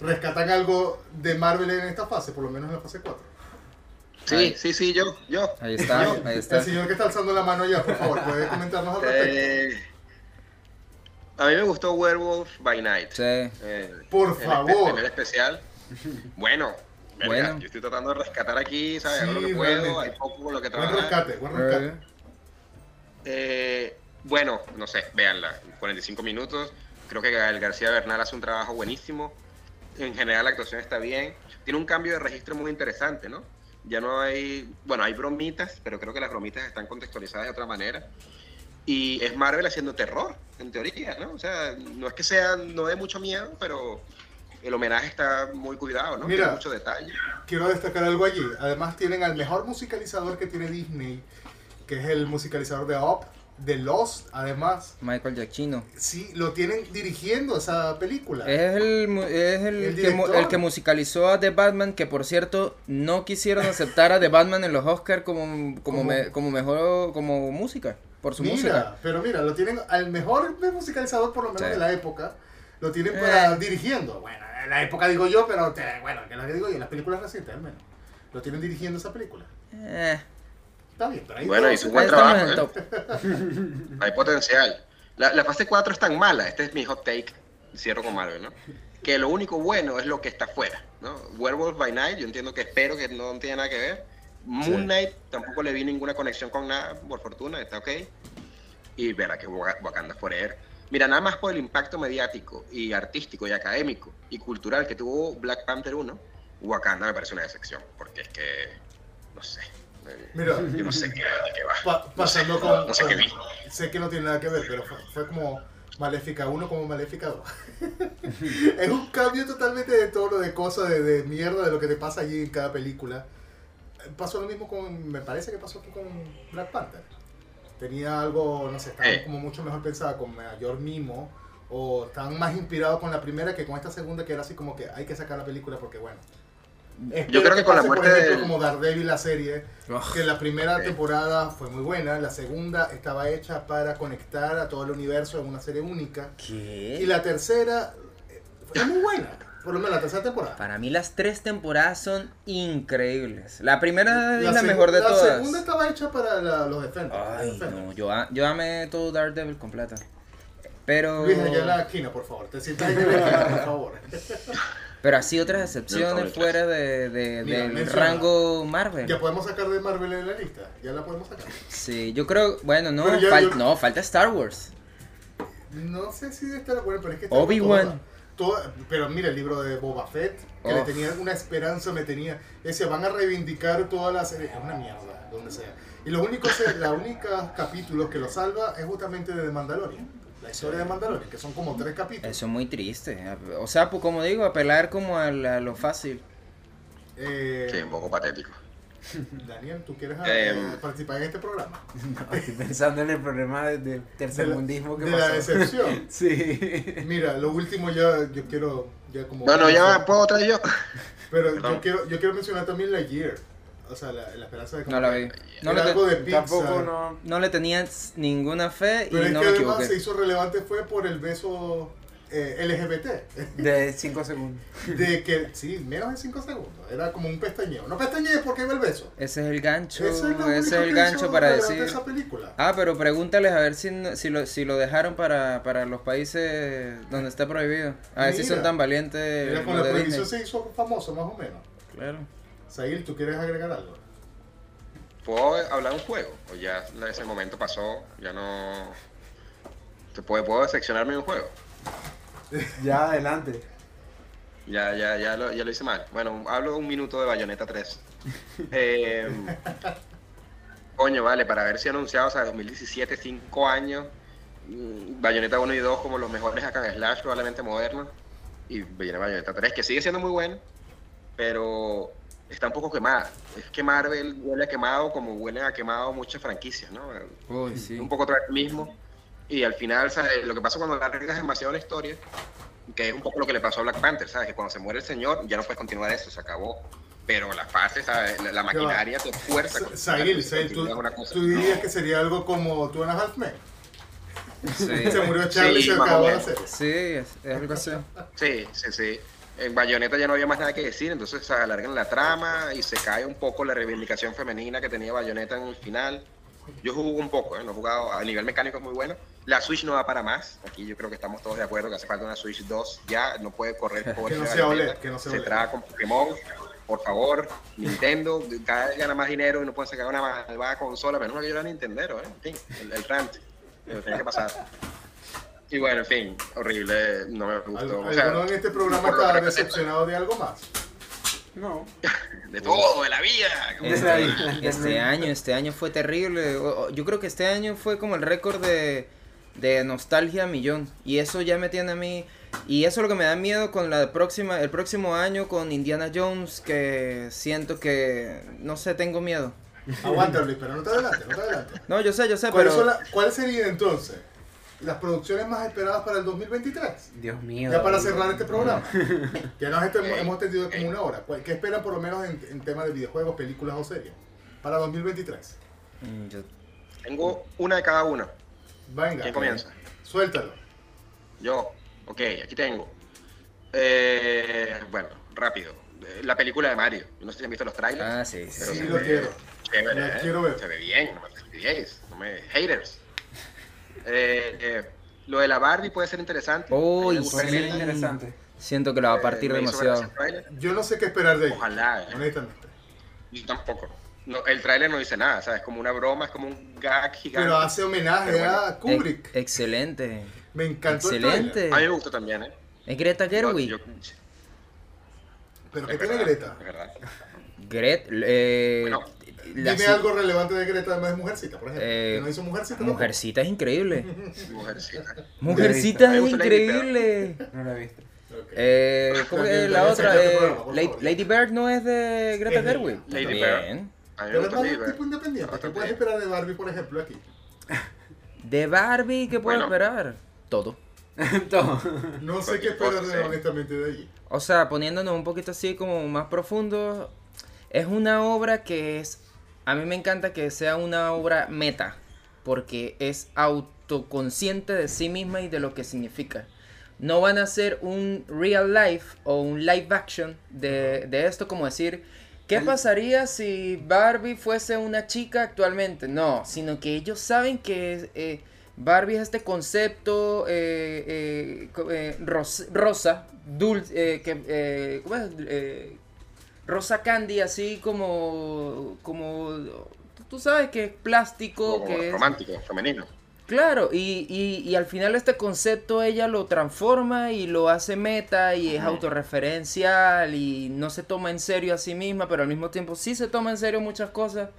Rescatan algo de Marvel en esta fase, por lo menos en la fase 4. Sí, sí, sí, yo, yo. Ahí está, ahí está. El señor que está alzando la mano allá, por favor, puede comentarnos al respecto. Eh, a mí me gustó Werewolf by Night. Sí. Eh, Por el espe- favor. primer especial. Bueno, verga, Bueno. yo estoy tratando de rescatar aquí, ¿sabes? Hago lo Sí, que puedo, realmente. hay poco con lo que Buen trabajar. rescate, buen rescate. Eh, bueno, no sé, véanla, 45 minutos. Creo que Gael García Bernal hace un trabajo buenísimo. En general la actuación está bien. Tiene un cambio de registro muy interesante, ¿no? Ya no hay, bueno, hay bromitas, pero creo que las bromitas están contextualizadas de otra manera. Y es Marvel haciendo terror, en teoría, ¿no? O sea, no es que sea, no dé mucho miedo, pero el homenaje está muy cuidado, ¿no? Mira. Tiene mucho detalle. Quiero destacar algo allí. Además tienen al mejor musicalizador que tiene Disney, que es el musicalizador de Up, de Lost, además. Michael Giacchino. Sí, lo tienen dirigiendo esa película. Es el, es el, El que, el musicalizó a The Batman, que por cierto no quisieron aceptar a The Batman en los Oscars como, como, Como- me- como mejor como música, por su mira, música. pero mira, lo tienen al mejor musicalizador por lo menos Sí. de la época. Lo tienen para Eh. dirigiendo. Bueno, en la época digo yo, pero te- bueno, que la que digo yo, en las películas recientes al menos. Lo tienen dirigiendo esa película. Eh, Está bien, pero ahí Bueno, hizo un buen trabajo, ¿eh? Hay potencial. La, la fase 4 es tan mala, este es mi hot take, cierro con Marvel, ¿no? Que lo único bueno es lo que está afuera, ¿no? Werewolf by Night, yo entiendo que espero que no tiene nada que ver. Moon Sí. Knight tampoco le vi ninguna conexión con nada, por fortuna, está ok. y verá que Waka- Wakanda Forever. Mira, nada más por el impacto mediático y artístico y académico y cultural que tuvo Black Panther 1, Wakanda me parece una decepción, porque es que, no sé, eh, Mira, yo no sé qué, de qué va. pa- pasando no sé, con, no sé qué vi. Sé que no tiene nada que ver, pero fue, fue como Maléfica 1 como Maléfica 2. es un cambio totalmente de tono, de cosas, de, de mierda, de lo que te pasa allí en cada película. Pasó lo mismo con, me parece que pasó aquí con Black Panther. Tenía algo, no sé, estaba Eh. como mucho mejor pensada, con mayor mimo, o estaban más inspirados con la primera que con esta segunda, que era así como que hay que sacar la película porque bueno. Yo creo que con la muerte por ejemplo, del- como Daredevil la serie, Ugh. que la primera temporada fue muy buena, la segunda estaba hecha para conectar a todo el universo en una serie única, y la tercera eh, fue muy buena, por lo menos la tercera temporada. Para mí las tres temporadas son increíbles. La primera es la, mejor de la todas. segunda estaba hecha para la- los Ay, Defenders. no, yo, yo amé todo Daredevil completa. Pero... Luis, allá en la esquina, por favor. Te sientas en la esquina, por favor. Pero así otras excepciones No, fuera de, de- Mira, del menciona. rango Marvel. Ya podemos sacar de Marvel en la lista. Ya la podemos sacar. Sí, yo creo, bueno, no, Pero ya- fal- yo- no, falta Star Wars. No sé si de estar bueno, pero es que está Obi-Wan. Toda- pero mira el libro de Boba Fett, que le tenía una esperanza, me tenía. Decía, van a reivindicar toda la serie. Es una mierda, donde sea. Y lo único, la única capítulos que lo salva es justamente de The Mandalorian. La historia de Mandalorian, que son como tres capítulos. Eso es muy triste. O sea, pues como digo, apelar como a, la- a lo fácil. Eh, Sí, un poco patético. Daniel, ¿tú quieres Eh, eh, participar en este programa? No, estoy pensando en el problema de, de tercermundismo que de pasó. la decepción. Sí. Mira, lo último ya, yo quiero, ya como... No, no, ya puedo traer yo. Pero yo quiero, yo quiero mencionar también la Year. O sea, la, la esperanza de... No la vi. No le, algo te- de Pixar. Tampoco no. no le tenía ninguna fe y Pero es no que me además se hizo relevante fue por el beso eh, LGBT. De 5 segundos. De que, sí, menos de 5 segundos. Era como un pestañeo. No pestañeé porque iba el beso. Ese es el gancho, es ese es el gancho para decir... de esa película. Ah, pero pregúntales a ver si, si, lo, si lo dejaron para, para los países donde está prohibido. A ver si son tan valientes Mira, con la prohibición se hizo famoso, más o menos. Claro. Sail, ¿tú quieres agregar algo? ¿Puedo hablar de un juego? O ya ese momento pasó, ya no... ¿Te puedo, ¿Puedo seccionarme en un juego? Ya, adelante. Ya, ya, ya lo, ya lo hice mal. Bueno, hablo un minuto de Bayonetta 3. Eh, coño, vale, para haber sido anunciado, o sea, 2017, 5 años. mm, Bayonetta 1 y 2 como los mejores acá en Slash, probablemente modernos. Y viene Bayonetta 3, que sigue siendo muy bueno, pero está un poco quemada. Es que Marvel huele a quemado como huele a quemado muchas franquicias, ¿no? Uy, sí. un poco otra vez mismo. Y al final, ¿sabes? lo que pasa cuando largas demasiado la historia, que es un poco lo que le pasó a Black Panther, ¿sabes? Que cuando se muere el señor, ya no puedes continuar eso, se acabó. Pero la fase, ¿sabes? La, la maquinaria te fuerza. Sail, ¿tú, tú dirías que sería algo como Two and a Half Men. Sí, Se murió Charlie y Sí, se más o acabó la serie. sí es, es algo así. Sí, sí, sí. En Bayonetta ya no había más nada que decir, entonces se alargan la trama y se cae un poco la reivindicación femenina que tenía Bayonetta en el final. Yo jugué un poco, ¿eh? no he jugado a nivel mecánico es muy bueno. La Switch no va para más. Aquí yo creo que estamos todos de acuerdo que hace falta una Switch 2 ya, no puede correr Que no sea. OLED, que no sea Se OLED. traga con Pokémon. Por favor, Nintendo, cada vez gana más dinero y no pueden sacar una malvada consola, menos lo que yo era Nintendero, ¿eh? En fin, el, el rant. Lo tenía que pasar. Y bueno, en fin, horrible, no me gustó. ¿Algo- O sea, ¿Alguno en este programa está decepcionado de algo más? No. De todo, de la vida. Este, este año, este año fue terrible. Yo creo que este año fue como el récord de, de nostalgia millón. Y eso ya me tiene a mí. Y eso es lo que me da miedo con la próxima, el próximo año con Indiana Jones, que siento que, no sé, tengo miedo. Aguanta, Luis, pero no te adelantes, no te adelantes. No, yo sé, yo sé, ¿Cuáles, pero... la- cuáles serían entonces las producciones más esperadas para el 2023? Dios mío. Ya para cerrar este programa. Ya nos Ok, hemos tenido como ok. una hora. ¿Cuál- ¿Qué esperan por lo menos en, en tema de videojuegos, películas o series? Para 2023. Mm, yo- Tengo una de cada uno. Venga. ¿Quién comienza? Suéltalo. Yo. Ok, aquí tengo. Eh, bueno, rápido. Eh, La película de Mario. No sé si han visto los trailers. Ah, sí, sí. pero Sí, se lo ve quiero. Chévere, ¿eh? quiero ver. Se ve bien, no me no me haters. Eh, eh, lo de la Barbie puede ser interesante. Uy, el- interesante. Siento que lo va a eh, partir demasiado. el. Yo no sé qué esperar de ella. Ojalá. eh. Honestamente. Yo tampoco. No, el tráiler no dice nada, ¿sabes? Es como una broma, es como un gag gigante. Pero hace homenaje Pero bueno. a Kubrick. Ex- excelente. Me encantó el Excelente. trailer. A mí me gusta también, ¿eh? Es Greta Gerwig. Yo- Pero ¿qué es tiene verdad, Greta? es verdad. Gret, eh, Bueno, Dime si- algo relevante de Greta además de Mujercita, por ejemplo. Eh, que no hizo Mujercita. tampoco. Mujercita es increíble. Mujercita. Mujercita es increíble. No la he visto. Ok. Eh, ¿Cómo que También la otra? Eh, programa, Lady, Bird no es de Greta Es Gerwig. Lady me Pero es más un Bird. tipo independiente. ¿Qué puedes bien. esperar de Barbie, por ejemplo, aquí? De Barbie, ¿qué puedo Bueno. esperar? Todo. Todo. No sé qué esperar de, honestamente de allí. O sea, poniéndonos un poquito así como más profundo, es una obra que es, a mí me encanta que sea una obra meta, porque es autoconsciente de sí misma y de lo que significa. No van a hacer un real life o un live action de, de esto como decir, ¿qué pasaría si Barbie fuese una chica actualmente? No, sino que ellos saben que eh, Barbie es este concepto eh, eh, co- eh, ros- rosa, dulce, eh, que, ¿cómo es? Rosa candy, así como, como, tú sabes que es plástico, Como que es... romántico, femenino. Claro, y, y, y al final este concepto ella lo transforma y lo hace meta y es autorreferencial y no se toma en serio a sí misma, pero al mismo tiempo sí se toma en serio muchas cosas.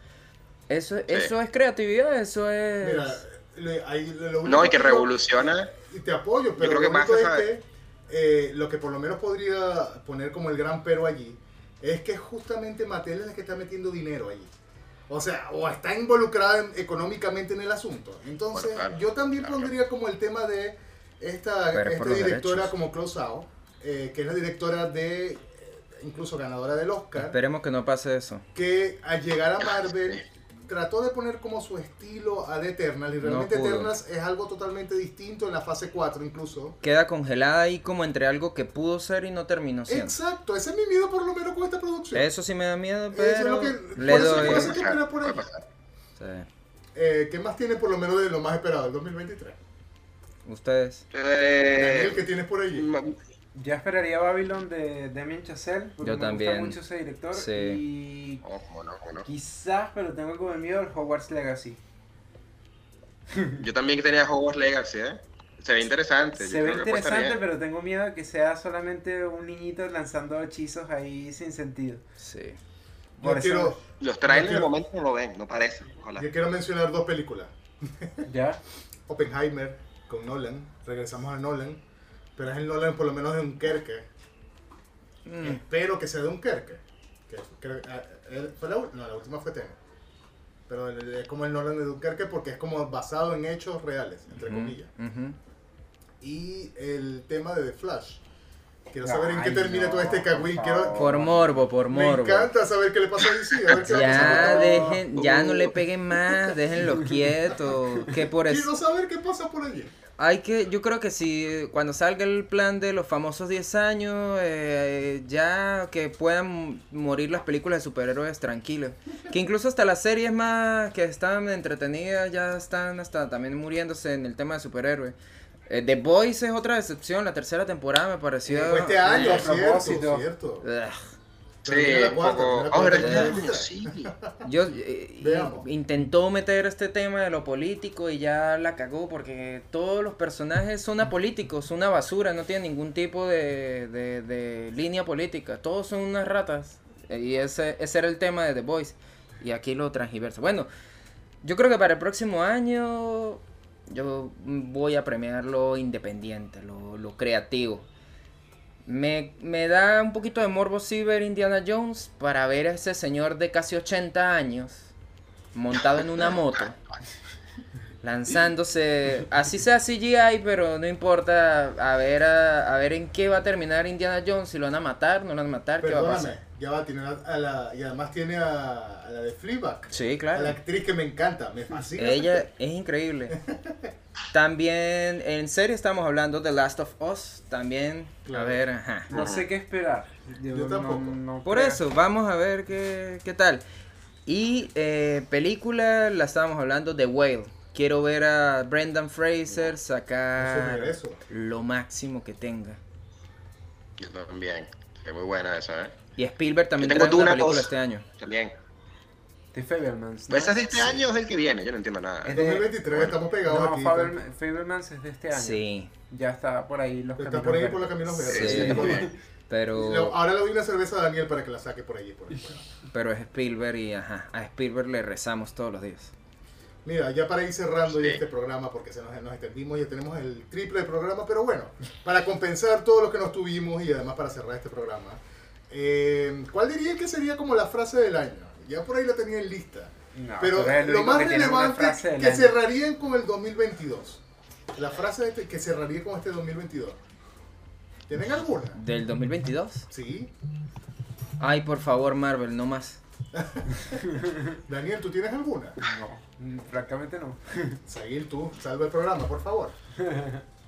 Eso, eso es creatividad, eso es... Mira, le- ahí lo único No, y que yo- revoluciona. Y te apoyo, pero creo que lo más es que eh, lo que por lo menos podría poner como el gran pero allí es que justamente Mattel es la que está metiendo dinero allí. O sea, o está involucrada en- económicamente en el asunto. Entonces, Bueno, claro, yo también claro. pondría como el tema de esta, esta directora derechos. como Zhao, eh, que es la directora de, eh, incluso ganadora del Oscar, Esperemos que no pase eso. que al llegar a Marvel. Trató de poner como su estilo a The Eternals y realmente. Eternals es algo totalmente distinto en la fase 4 incluso. Queda congelada ahí como entre algo que pudo ser y no terminó siendo. Exacto, ese es mi miedo por lo menos con esta producción. Eso sí me da miedo, Eso es pero lo que- le por eso- doy... por eso- Puede ¿qué pasar, espera por ahí? Sí. Eh, ¿Qué más tienes por lo menos de lo más esperado del 2023? Ustedes. Daniel, Eh, ¿qué tienes por allí? Yo esperaría Babylon de Damien Chazelle. Porque Yo me también. gusta mucho ese director. Sí. Y oh, cómo no, cómo no. quizás, pero tengo como miedo el Hogwarts Legacy. Yo también tenía Hogwarts Legacy, ¿eh? Se ve interesante. Se yo ve interesante, pero tengo miedo de que sea solamente un niñito lanzando hechizos ahí sin sentido. Sí. Por eso- quiero, Los trailers de quiero- momento no lo ven, no parece. Ojalá. yo quiero mencionar dos películas. ¿Ya? Oppenheimer con Nolan, regresamos a Nolan, pero es el Nolan por lo menos de Dunkerque. Mm. Espero que sea de Dunkerque. Que, creo- eh, eh, fue la, no, la última fue Tenet. Pero es como el Nolan de Dunkerque porque es como basado en hechos reales, entre Ujú, comillas. ujú. Y el tema de The Flash. Quiero saber en qué Ay, termina no, todo este cagüín. por Quiero. Por morbo, por me morbo. encanta saber qué le pasa a DC. A ver qué Ya dejen, ya no le Uh, peguen más, déjenlos quietos. Que por eso. Quiero saber qué pasa por allí. Hay que, yo creo que si cuando salga el plan de los famosos 10 años, eh, ya que puedan morir las películas de superhéroes tranquilos. Que incluso hasta las series más que están entretenidas ya están hasta también muriéndose en el tema de superhéroes. Eh, The Boys es otra decepción, la tercera temporada me pareció... Fue este año, a cierto, propósito. cierto. Ugh. Sí. Yo eh, intentó meter este tema de lo político y ya la cagó porque todos los personajes son apolíticos, son una basura, no tienen ningún tipo de, de- de línea política, todos son unas ratas. Y ese, ese era el tema de The Voice. Y aquí lo transgiversa. Bueno, yo creo que para el próximo año yo voy a premiar lo independiente, lo, lo creativo. Me, me da un poquito de morbo sí ver Indiana Jones para ver a ese señor de casi 80 años montado en una moto, lanzándose, así sea CGI, pero no importa, a ver, a, a ver en qué va a terminar Indiana Jones, si lo van a matar, no lo van a matar, qué va a pasar. ya va, tiene a, a la, y además tiene a, a la de Fleabag. Sí, A la claro. actriz que me encanta, me fascina. Ella es increíble. También en serie estamos hablando de Last of Us, también, a ver, ajá. No sé qué esperar. Yo tampoco. no Por creo. eso, vamos a ver qué, qué tal. Y eh, película, la estábamos hablando de Whale. Quiero ver a Brendan Fraser sacar lo máximo que tenga. Yo también. Es muy buena esa, ¿eh? Y Spielberg también trae una película dos. este año. También. The Fablemans. ¿no? Pues es de este año o es del que viene, yo no entiendo nada. Es de- 2023, estamos pegados No, aquí. Fableman- Fablemans es de este año. Sí, Ya está por ahí los Está caminos por ahí verdes. por los caminos verdes. Sí. Sí, pero, Lo- Ahora le doy una cerveza a Daniel para que la saque por allí. Por ahí. pero es Spielberg y ajá, a Spielberg le rezamos todos los días. Mira, ya para ir cerrando ya Sí. este programa, porque se nos, nos extendimos, ya tenemos el triple de programa, pero bueno, para compensar todo lo que nos tuvimos y además para cerrar este programa, eh, ¿cuál diría que sería como la frase del año? Ya por ahí la tenía en lista. No, pero lo más que relevante que año. cerrarían con el 2022. La frase de este- que cerraría con este 2022. ¿Tienen alguna? ¿Del 2022? Sí. Ay, por favor, Marvel, no más. Daniel, ¿tú tienes alguna? No, francamente no. Seguir tú, salva el programa, por favor.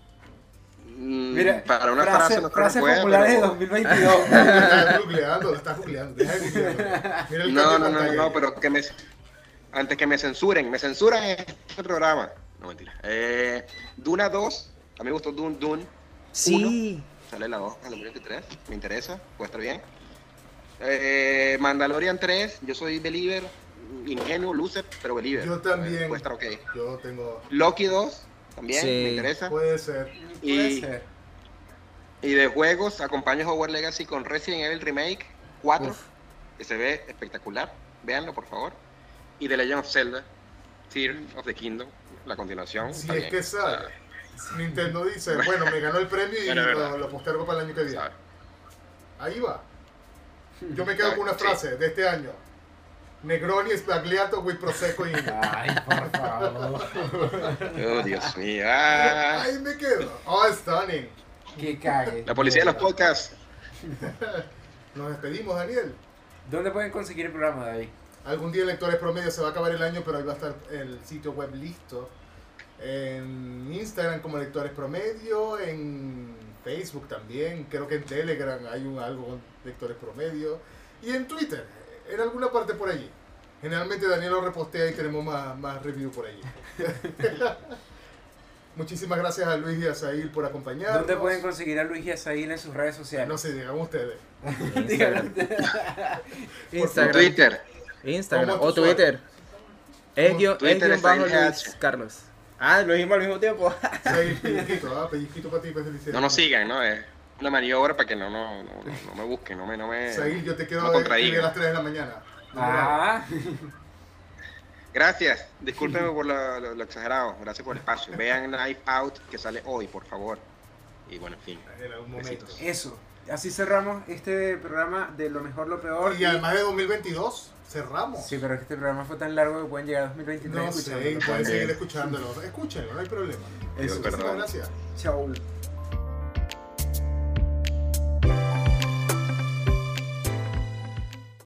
Mm, Mira, para una frase- frase no frases pueda, populares de pero- 2022. Lo estás googleando, lo estás googleando. Deja de googlearlo. Mira el No, no, no, no, ahí. pero que me antes que me censuren, me censuran este programa. No mentira. Eh, Duna 2, a mí me gustó Dune Dune. Sí. Sale la 2 en 2023, me interesa, puede estar bien. Eh, Mandalorian 3, yo soy believer, ingenuo, loser, pero believer. Yo también. Puede estar ok. Yo tengo. Loki 2, también, Sí. me interesa. Puede ser. Puede Y, ser. y de juegos, acompaño Hogwarts Legacy con Resident Evil Remake 4, Uf. que se ve espectacular. Véanlo, por favor. Y The Legend of Zelda, Tear of the Kingdom, la continuación. Si está es que sale. Nintendo dice, bueno, me ganó el premio y lo, lo postergo para el año que viene. ¿Sabe? Ahí va. Yo me quedo con una Sí. frase de este año. Negroni Spagliato with Prosecco in. Ay, por favor. Oh, Dios mío. Ah. Ahí me quedo. Oh, stunning. Que cague. La policía de los podcasts. Nos despedimos, Daniel. ¿Dónde pueden conseguir el programa, David? Algún día en Lectores Promedio se va a acabar el año, pero ahí va a estar el sitio web listo. En Instagram como Lectores Promedio, en Facebook también, creo que en Telegram hay un algo con Lectores Promedio. Y en Twitter, en alguna parte por allí. Generalmente Daniel lo repostea y tenemos más, más review por allí. Muchísimas gracias a Luis y a Sail por acompañarnos. ¿Dónde pueden conseguir a Luis Yazail en sus redes sociales? No sé, digan ustedes. Díganlo. Instagram. Twitter. Instagram. ¿Cómo O Twitter. Es guion, bajo en Luis. Carlos. Ah, lo dijimos al mismo tiempo. Pellizquito, ¿ah? pellizquito para ti, pues, No nos sigan, ¿no? Es una maniobra para que no, no, no, me busquen, no me, no me. Sail, yo te quiero no a las 3 de la mañana. Ah, Gracias. Discúlpenme por lo, lo- lo exagerado. Gracias por el espacio. Vean Knife Out que sale hoy, por favor. Y bueno, en fin. En algún momento. Besitos. eso. Así cerramos este programa de lo mejor, lo peor. Y además de 2022, cerramos. Sí, pero es que este programa fue tan largo que pueden llegar a 2023 No sé, escuchándolo. pueden seguir escúchandolo. Escúchenlo, no hay problema. Eso. Perdón. Muchísimas gracias. Chau.